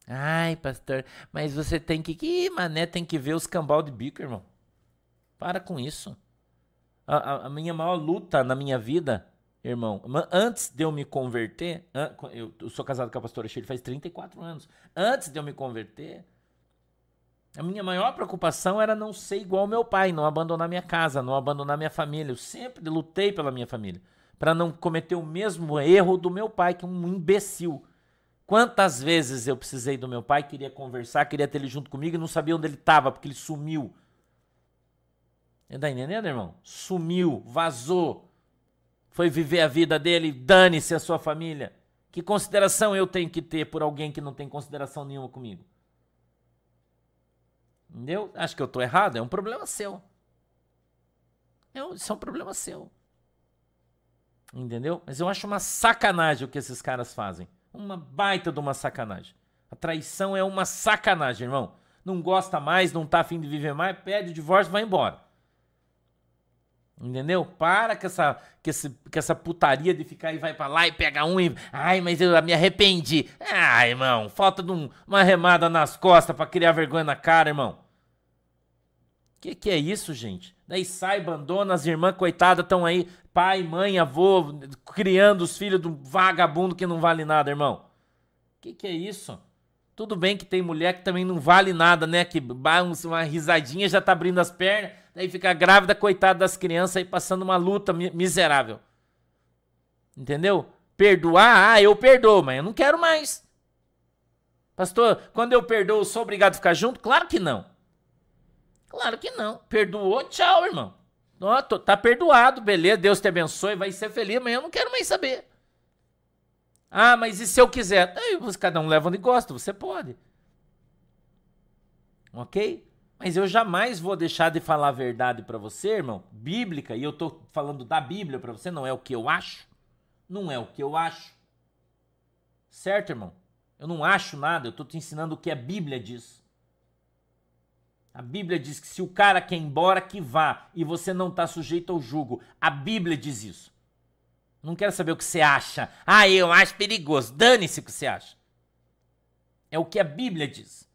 Ai, pastor, mas você tem que. Ih, mané, tem que ver os cambal de bico, irmão. Para com isso. A, a, minha maior luta na minha vida, irmão, antes de eu me converter, eu, eu sou casado com a pastora Shirley faz 34 anos. Antes de eu me converter, a minha maior preocupação era não ser igual ao meu pai, não abandonar minha casa, não abandonar minha família. Eu sempre lutei pela minha família, para não cometer o mesmo erro do meu pai, que é um imbecil. Quantas vezes eu precisei do meu pai, queria conversar, queria ter ele junto comigo e não sabia onde ele estava, porque ele sumiu. Tá entendendo, irmão? Sumiu, vazou. Foi viver a vida dele, dane-se a sua família. Que consideração eu tenho que ter por alguém que não tem consideração nenhuma comigo? Entendeu? Acho que eu tô errado, é um problema seu. É um, isso é um problema seu. Entendeu? Mas eu acho uma sacanagem o que esses caras fazem. Uma baita de uma sacanagem. A traição é uma sacanagem, irmão. Não gosta mais, não tá afim de viver mais, pede o divórcio, vai embora. Entendeu? Para com essa, com, esse, com essa putaria de ficar e vai para lá e pega um e. Ai, mas eu me arrependi. Ah, irmão, falta de um, uma remada nas costas para criar vergonha na cara, irmão. Que que é isso, gente? Daí sai, abandona, as irmãs coitadas estão aí, pai, mãe, avô, criando os filhos do vagabundo que não vale nada, irmão. Que que é isso? Tudo bem que tem mulher que também não vale nada, né? Que uma risadinha já tá abrindo as pernas, daí fica grávida, coitada das crianças aí passando uma luta miserável. Entendeu? Perdoar, ah, eu perdoo, mas eu não quero mais. Pastor, quando eu perdoo, sou obrigado a ficar junto? Claro que não. Claro que não. Perdoou, tchau, irmão. Tá perdoado, beleza, Deus te abençoe, vai ser feliz, mas eu não quero mais saber. Ah, mas e se eu quiser? Aí, cada um leva onde gosta, você pode. Ok? Mas eu jamais vou deixar de falar a verdade para você, irmão, bíblica, e eu tô falando da Bíblia para você, não é o que eu acho. Não é o que eu acho. Certo, irmão? Eu não acho nada, eu tô te ensinando o que a Bíblia diz. A Bíblia diz que se o cara quer ir embora, que vá, e você não está sujeito ao jugo. A Bíblia diz isso. Não quero saber o que você acha. Ah, eu acho perigoso. Dane-se o que você acha. É o que a Bíblia diz.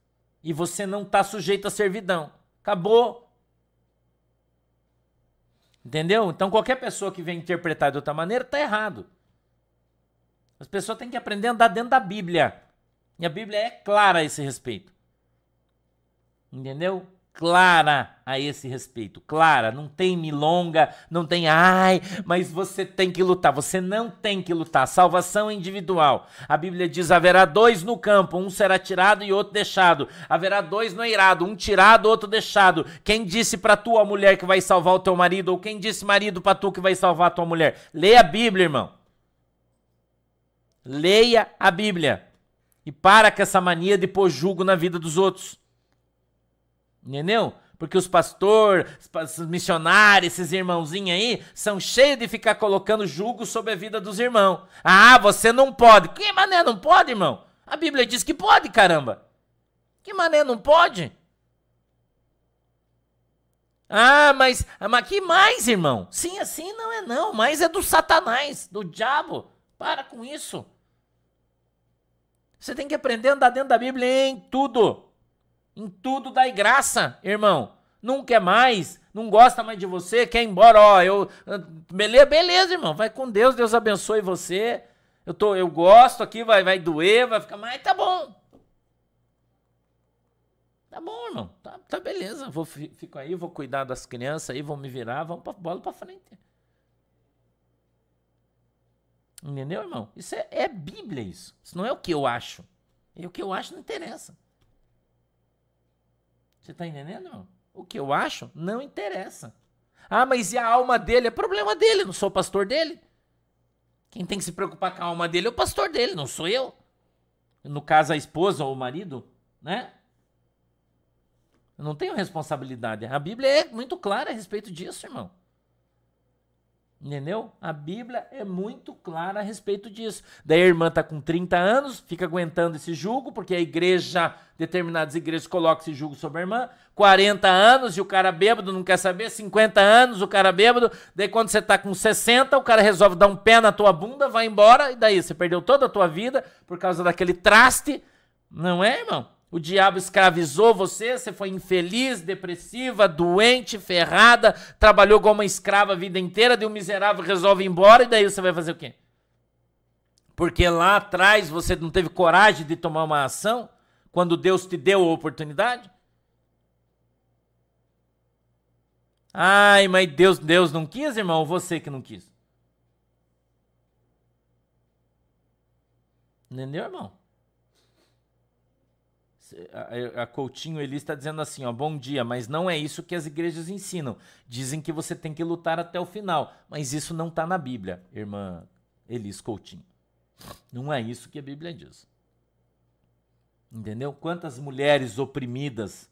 E você não está sujeito à servidão. Acabou. Entendeu? Então qualquer pessoa que vem interpretar de outra maneira está errado. As pessoas têm que aprender a andar dentro da Bíblia. E a Bíblia é clara a esse respeito. Entendeu? Clara a esse respeito. Clara, não tem milonga, não tem ai, mas você tem que lutar. Você não tem que lutar. Salvação é individual. A Bíblia diz: haverá dois no campo, um será tirado e outro deixado. Haverá dois no eirado, um tirado, outro deixado. Quem disse para tua mulher que vai salvar o teu marido, ou quem disse marido para tu que vai salvar a tua mulher? Leia a Bíblia, irmão. Leia a Bíblia. E para com essa mania de pôr julgo na vida dos outros. Entendeu? Porque os pastores, os missionários, esses irmãozinhos aí, são cheios de ficar colocando julgo sobre a vida dos irmãos. Ah, você não pode. Que mané não pode, irmão? A Bíblia diz que pode, caramba. Que mané não pode? Ah, mas, mas que mais, irmão? Sim, assim não é não. Mas é do satanás, do diabo. Para com isso. Você tem que aprender a andar dentro da Bíblia em tudo. Em tudo dai graça, irmão. Não quer mais, não gosta mais de você, quer ir embora, ó, eu beleza, beleza, irmão. Vai com Deus, Deus abençoe você. Eu tô, eu gosto aqui, vai vai doer, vai ficar, mas tá bom. Tá bom, irmão. Tá, tá beleza. Vou fico aí, vou cuidar das crianças aí, vou me virar, vamos pra bola para frente. Entendeu, irmão? Isso é, é Bíblia isso. Isso não é o que eu acho. E o que eu acho não interessa. Você tá entendendo? Irmão? O que eu acho não interessa. Ah, mas e a alma dele? É problema dele, não sou o pastor dele. Quem tem que se preocupar com a alma dele é o pastor dele, não sou eu. No caso, a esposa ou o marido, né? Eu não tenho responsabilidade. A Bíblia é muito clara a respeito disso, irmão. Entendeu? A Bíblia é muito clara a respeito disso. Daí a irmã está com 30 anos, fica aguentando esse jugo, porque a igreja, determinadas igrejas colocam esse jugo sobre a irmã. 40 anos e o cara bêbado não quer saber. 50 anos, o cara bêbado. Daí quando você está com 60, o cara resolve dar um pé na tua bunda, vai embora. E daí você perdeu toda a tua vida por causa daquele traste. Não é, irmão? O diabo escravizou você, você foi infeliz, depressiva, doente, ferrada, trabalhou como uma escrava a vida inteira, de um miserável resolve ir embora e daí você vai fazer o quê? Porque lá atrás você não teve coragem de tomar uma ação quando Deus te deu a oportunidade? Ai, mas Deus, Deus não quis, irmão, você que não quis? Entendeu, irmão? A, Coutinho Elis está dizendo assim, ó, bom dia, mas não é isso que as igrejas ensinam. Dizem que você tem que lutar até o final, mas isso não está na Bíblia, irmã Elis Coutinho. Não é isso que a Bíblia diz. Entendeu? Quantas mulheres oprimidas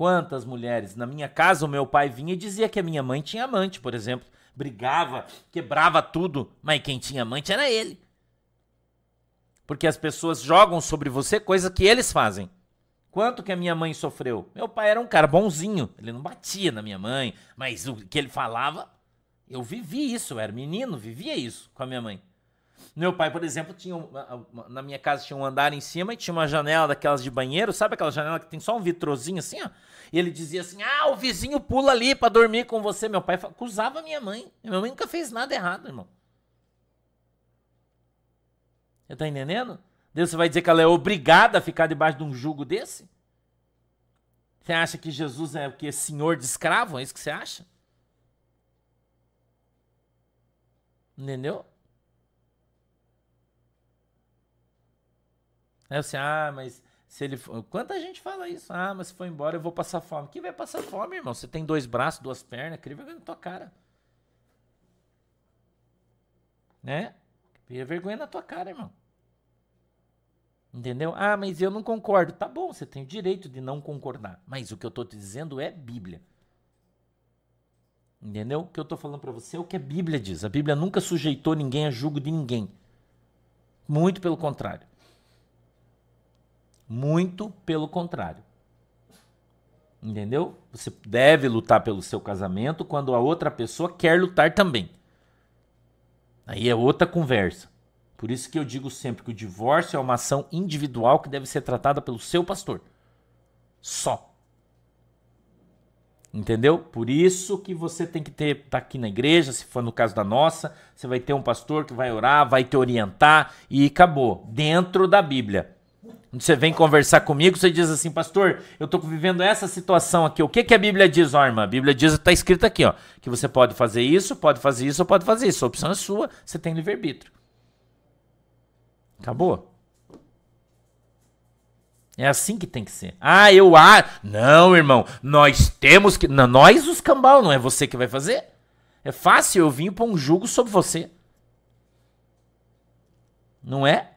Quantas mulheres? Na minha casa, o meu pai vinha e dizia que a minha mãe tinha amante, por exemplo. Brigava, quebrava tudo, mas quem tinha amante era ele. Porque as pessoas jogam sobre você coisas que eles fazem. Quanto que a minha mãe sofreu? Meu pai era um cara bonzinho, ele não batia na minha mãe, mas o que ele falava, eu vivi isso, eu era menino, vivia isso com a minha mãe. Meu pai, por exemplo, tinha na minha casa tinha um andar em cima e tinha uma janela daquelas de banheiro, sabe aquela janela que tem só um vitrozinho assim, ó? E ele dizia assim: "Ah, o vizinho pula ali para dormir com você". Meu pai acusava minha mãe. Minha mãe nunca fez nada errado, irmão. Você tá entendendo? Deus vai dizer que ela é obrigada a ficar debaixo de um jugo desse? Você acha que Jesus é o que? Senhor de escravo? É isso que você acha? Entendeu? Aí você, ah, mas se ele for... Quanta gente fala isso? Ah, mas se for embora eu vou passar fome. Quem vai passar fome, irmão? Você tem dois braços, duas pernas, vergonha na tua cara. Né? Cria vergonha na tua cara, irmão. Entendeu? Ah, mas eu não concordo. Tá bom, você tem o direito de não concordar. Mas o que eu tô te dizendo é Bíblia. Entendeu? O que eu tô falando para você é o que a Bíblia diz. A Bíblia nunca sujeitou ninguém a julgo de ninguém. Muito pelo contrário. Muito pelo contrário. Entendeu? Você deve lutar pelo seu casamento quando a outra pessoa quer lutar também. Aí é outra conversa. Por isso que eu digo sempre que o divórcio é uma ação individual que deve ser tratada pelo seu pastor. Só. Entendeu? Por isso que você tem que ter tá aqui na igreja, se for no caso da nossa, você vai ter um pastor que vai orar, vai te orientar e acabou, dentro da Bíblia. Você vem conversar comigo, você diz assim, pastor, eu estou vivendo essa situação aqui. O que, que a Bíblia diz, ó, irmã? A Bíblia diz, está escrito aqui, ó, que você pode fazer isso, pode fazer isso ou pode fazer isso. A opção é sua, você tem livre-arbítrio. Acabou. É assim que tem que ser. Ah, eu ah, não, irmão, nós temos que, não, nós os cambal, não é você que vai fazer? É fácil, eu vim pôr um jugo sobre você. Não é?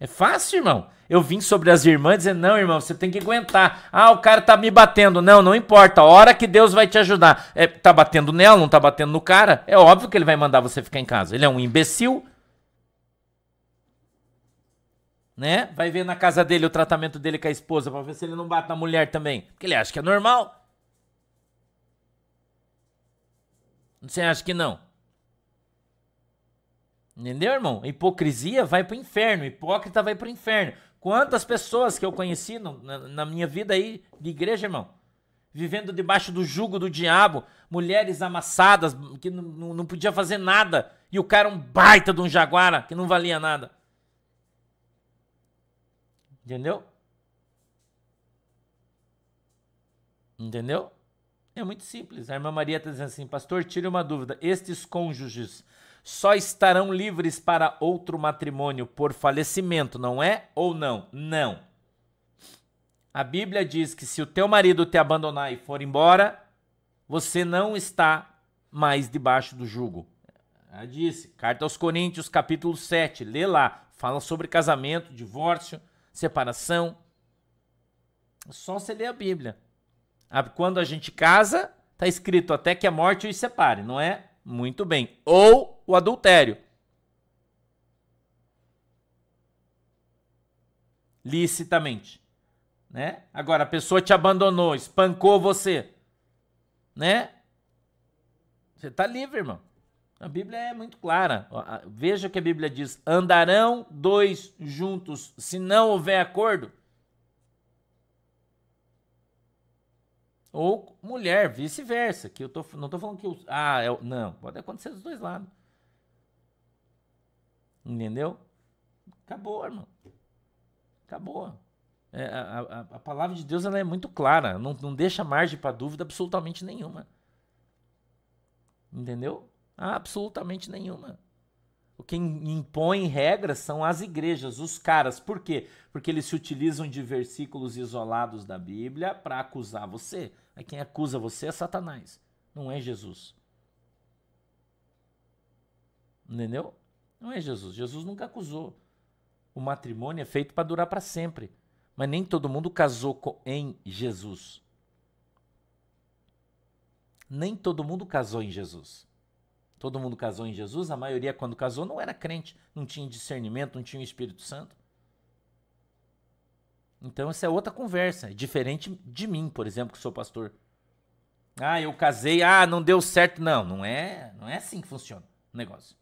É fácil, irmão. Eu vim sobre as irmãs dizendo: "Não, irmão, você tem que aguentar. Ah, o cara tá me batendo. Não, não importa. A hora que Deus vai te ajudar. É, tá batendo nela, não tá batendo no cara? É óbvio que ele vai mandar você ficar em casa. Ele é um imbecil né? Vai ver na casa dele o tratamento dele com a esposa para ver se ele não bate na mulher também, porque ele acha que é normal. Você acha que não? Entendeu, irmão? Hipocrisia vai pro inferno, hipócrita vai pro inferno. Quantas pessoas que eu conheci no, na, na, minha vida aí de igreja, irmão? Vivendo debaixo do jugo do diabo, mulheres amassadas que não, não podia fazer nada, e o cara um baita de um jaguara que não valia nada. Entendeu? Entendeu? É muito simples. A irmã Maria está dizendo assim, pastor, tire uma dúvida. Estes cônjuges só estarão livres para outro matrimônio por falecimento, não é? Ou não? Não. A Bíblia diz que se o teu marido te abandonar e for embora, você não está mais debaixo do jugo. Ela disse, carta aos Coríntios, capítulo 7, lê lá, fala sobre casamento, divórcio, separação. Só você lê a Bíblia. Quando a gente casa, está escrito até que a morte os separe, não é? Muito bem. Ou o adultério. Licitamente. Né? Agora, a pessoa te abandonou, espancou você. Né? Você está livre, irmão. A Bíblia é muito clara. Veja o que a Bíblia diz: andarão dois juntos se não houver acordo. Ou mulher, vice-versa. Que eu tô, não estou falando que. Eu, ah, é, não, pode acontecer dos dois lados. Entendeu? Acabou, irmão. Acabou. É, a, a, a, palavra de Deus ela é muito clara. Não, não deixa margem para dúvida absolutamente nenhuma. Entendeu? Absolutamente nenhuma. O que impõe regras são as igrejas, os caras. Por quê? Porque eles se utilizam de versículos isolados da Bíblia para acusar você. Aí quem acusa você é Satanás, não é Jesus. Entendeu? Não é Jesus. Jesus nunca acusou. O matrimônio é feito para durar para sempre. Mas nem todo mundo casou em Jesus. Nem todo mundo casou em Jesus. Todo mundo casou em Jesus, a maioria, quando casou, não era crente, não tinha discernimento, não tinha o Espírito Santo. Então, essa é outra conversa, é diferente de mim, por exemplo, que sou pastor. Ah, eu casei, ah, não deu certo. Não, não é, não é assim que funciona o negócio.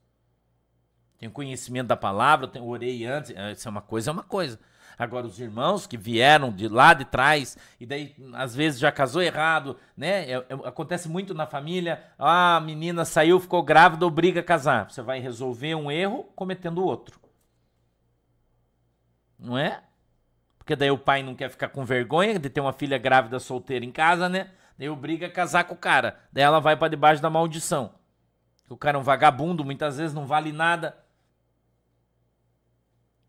Tenho conhecimento da palavra, tenho, orei antes. É, isso é uma coisa, é uma coisa. Agora, os irmãos que vieram de lá de trás, e daí às vezes já casou errado, né? É, é, acontece muito na família. Ah, a menina saiu, ficou grávida, obriga a casar. Você vai resolver um erro cometendo outro. Não é? Porque daí o pai não quer ficar com vergonha de ter uma filha grávida solteira em casa, né? Daí obriga a casar com o cara. Daí ela vai para debaixo da maldição. O cara é um vagabundo, muitas vezes não vale nada.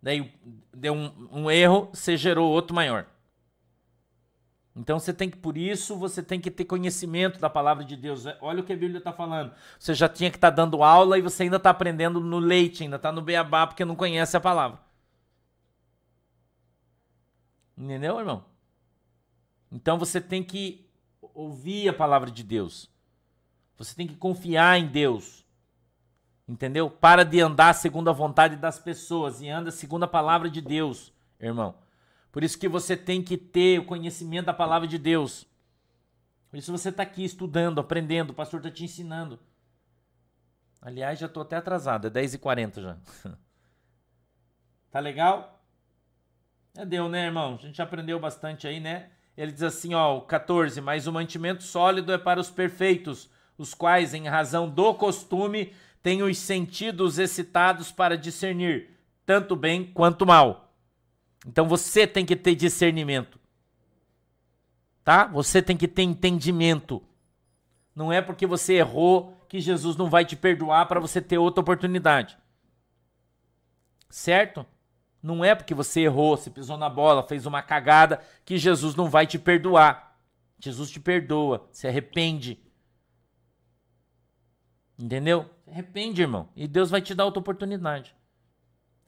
Daí deu um, um erro, você gerou outro maior. Então você tem que, por isso, você tem que ter conhecimento da palavra de Deus. Olha o que a Bíblia está falando. Você já tinha que estar tá dando aula e você ainda está aprendendo no leite, ainda está no beabá porque não conhece a palavra. Entendeu, irmão? Então você tem que ouvir a palavra de Deus. Você tem que confiar em Deus. Entendeu? Para de andar segundo a vontade das pessoas e anda segundo a palavra de Deus, irmão. Por isso que você tem que ter o conhecimento da palavra de Deus. Por isso você está aqui estudando, aprendendo, o pastor está te ensinando. Aliás, já estou até atrasado, é 10h40 já. tá legal? Já deu, né, irmão? A gente aprendeu bastante aí, né? Ele diz assim, ó, 14, mas o mantimento sólido é para os perfeitos, os quais, em razão do costume, têm os sentidos excitados para discernir tanto bem quanto mal. Então você tem que ter discernimento. Tá? Você tem que ter entendimento. Não é porque você errou que Jesus não vai te perdoar para você ter outra oportunidade. Certo? Não é porque você errou, se pisou na bola, fez uma cagada, que Jesus não vai te perdoar. Jesus te perdoa, se arrepende. Entendeu? Arrepende, irmão. E Deus vai te dar outra oportunidade.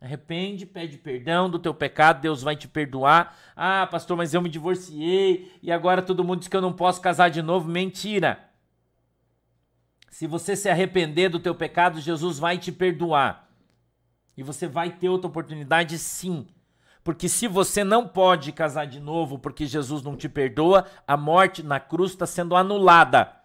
Arrepende, pede perdão do teu pecado, Deus vai te perdoar. Ah, pastor, mas eu me divorciei e agora todo mundo diz que eu não posso casar de novo. Mentira. Se você se arrepender do teu pecado, Jesus vai te perdoar. E você vai ter outra oportunidade sim. Porque se você não pode casar de novo porque Jesus não te perdoa, a morte na cruz está sendo anulada.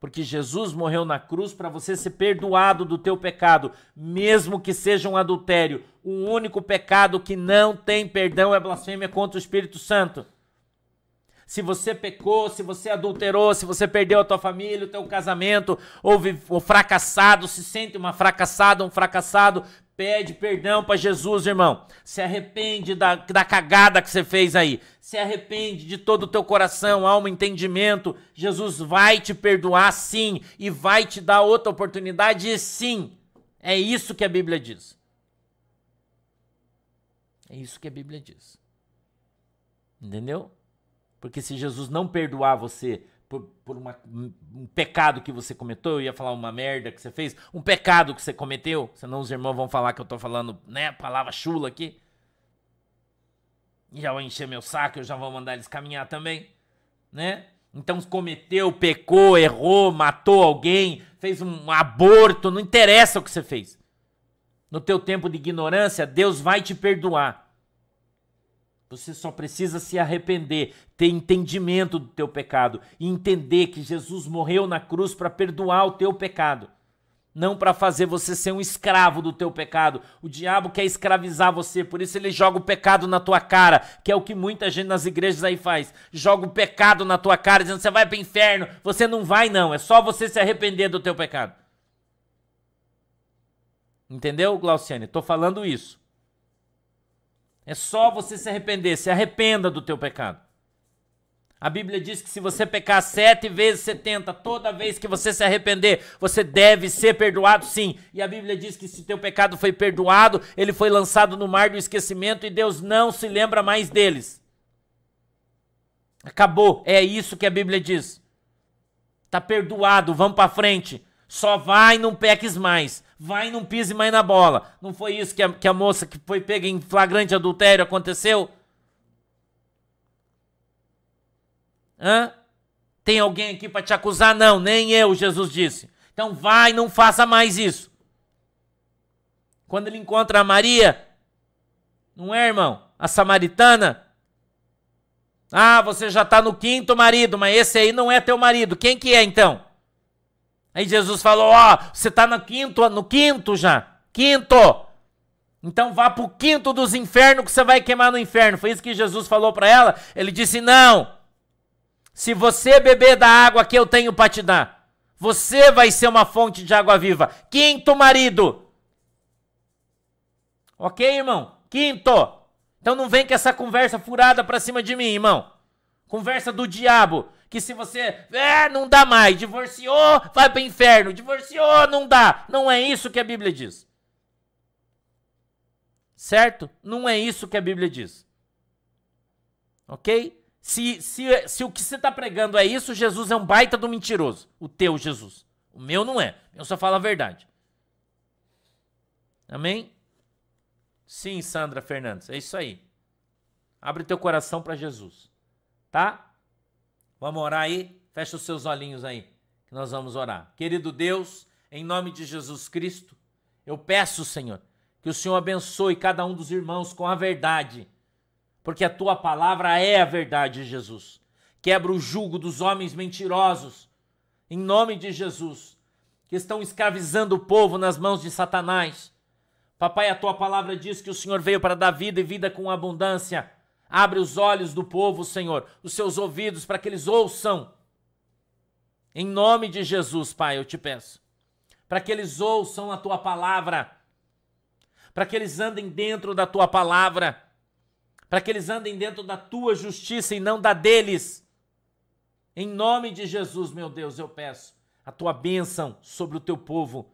Porque Jesus morreu na cruz para você ser perdoado do teu pecado, mesmo que seja um adultério. O único pecado que não tem perdão é blasfêmia contra o Espírito Santo. Se você pecou, se você adulterou, se você perdeu a tua família, o teu casamento, ou fracassado, se sente uma fracassada, um fracassado, Pede perdão para Jesus, irmão. Se arrepende da, da cagada que você fez aí. Se arrepende de todo o teu coração, alma, entendimento. Jesus vai te perdoar sim e vai te dar outra oportunidade sim. É isso que a Bíblia diz. É isso que a Bíblia diz. Entendeu? Porque se Jesus não perdoar você por, uma, um pecado que você cometeu, eu ia falar uma merda que você fez, um pecado que você cometeu, senão os irmãos vão falar que eu tô falando, né, palavra chula aqui. Já vou encher meu saco, eu já vou mandar eles caminhar também, né? Então cometeu, pecou, errou, matou alguém, fez um aborto, não interessa o que você fez. No teu tempo de ignorância, Deus vai te perdoar. Você só precisa se arrepender, ter entendimento do teu pecado e entender que Jesus morreu na cruz para perdoar o teu pecado, não para fazer você ser um escravo do teu pecado. O diabo quer escravizar você, por isso ele joga o pecado na tua cara, que é o que muita gente nas igrejas aí faz. Joga o pecado na tua cara dizendo você vai para o inferno. Você não vai não, é só você se arrepender do teu pecado. Entendeu, Glauciane? Tô falando isso. É só você se arrepender, se arrependa do teu pecado. A Bíblia diz que se você pecar sete vezes setenta, toda vez que você se arrepender, você deve ser perdoado sim. E a Bíblia diz que se teu pecado foi perdoado, ele foi lançado no mar do esquecimento e Deus não se lembra mais deles. Acabou, é isso que a Bíblia diz. Tá perdoado, vamos para frente. Só vai não peques mais vai e não pise mais na bola. Não foi isso que a, que a moça que foi pega em flagrante adultério aconteceu? Hã? Tem alguém aqui para te acusar? Não, nem eu, Jesus disse. Então vai, não faça mais isso. Quando ele encontra a Maria, não é, irmão? A samaritana. Ah, você já está no quinto marido, mas esse aí não é teu marido. Quem que é então? Aí Jesus falou: Ó, você está no quinto, no quinto já. Quinto. Então vá pro quinto dos infernos que você vai queimar no inferno. Foi isso que Jesus falou para ela. Ele disse: "Não. Se você beber da água que eu tenho para te dar, você vai ser uma fonte de água viva. Quinto marido. OK, irmão? Quinto. Então não vem com essa conversa furada pra cima de mim, irmão. Conversa do diabo. Que se você. É, não dá mais. Divorciou, vai pro inferno. Divorciou, não dá. Não é isso que a Bíblia diz. Certo? Não é isso que a Bíblia diz. Ok? Se, se, se o que você está pregando é isso, Jesus é um baita do mentiroso. O teu Jesus. O meu não é. Eu só falo a verdade. Amém? Sim, Sandra Fernandes, é isso aí. Abre teu coração para Jesus. Tá? Vamos orar aí? Fecha os seus olhinhos aí, que nós vamos orar. Querido Deus, em nome de Jesus Cristo, eu peço, Senhor, que o Senhor abençoe cada um dos irmãos com a verdade, porque a tua palavra é a verdade, Jesus. Quebra o jugo dos homens mentirosos, em nome de Jesus, que estão escravizando o povo nas mãos de Satanás Papai, a tua palavra diz que o Senhor veio para dar vida e vida com abundância. Abre os olhos do povo, Senhor, os seus ouvidos para que eles ouçam. Em nome de Jesus, Pai, eu te peço. Para que eles ouçam a tua palavra. Para que eles andem dentro da tua palavra. Para que eles andem dentro da tua justiça e não da deles. Em nome de Jesus, meu Deus, eu peço a tua bênção sobre o teu povo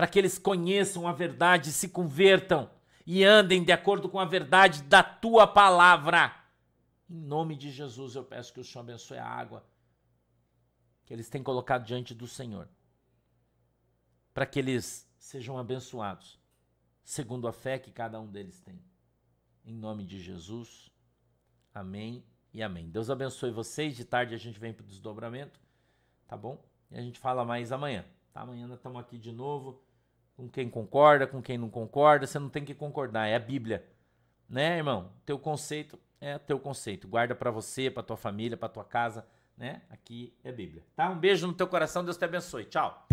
para que eles conheçam a verdade, se convertam e andem de acordo com a verdade da tua palavra. Em nome de Jesus, eu peço que o Senhor abençoe a água que eles têm colocado diante do Senhor, para que eles sejam abençoados, segundo a fé que cada um deles tem. Em nome de Jesus, amém e amém. Deus abençoe vocês. De tarde a gente vem para o desdobramento, tá bom? E a gente fala mais amanhã. Tá? Amanhã nós estamos aqui de novo com quem concorda, com quem não concorda, você não tem que concordar, é a Bíblia. Né, irmão? Teu conceito é teu conceito. Guarda para você, para tua família, para tua casa, né? Aqui é Bíblia. Tá? Um beijo no teu coração, Deus te abençoe. Tchau.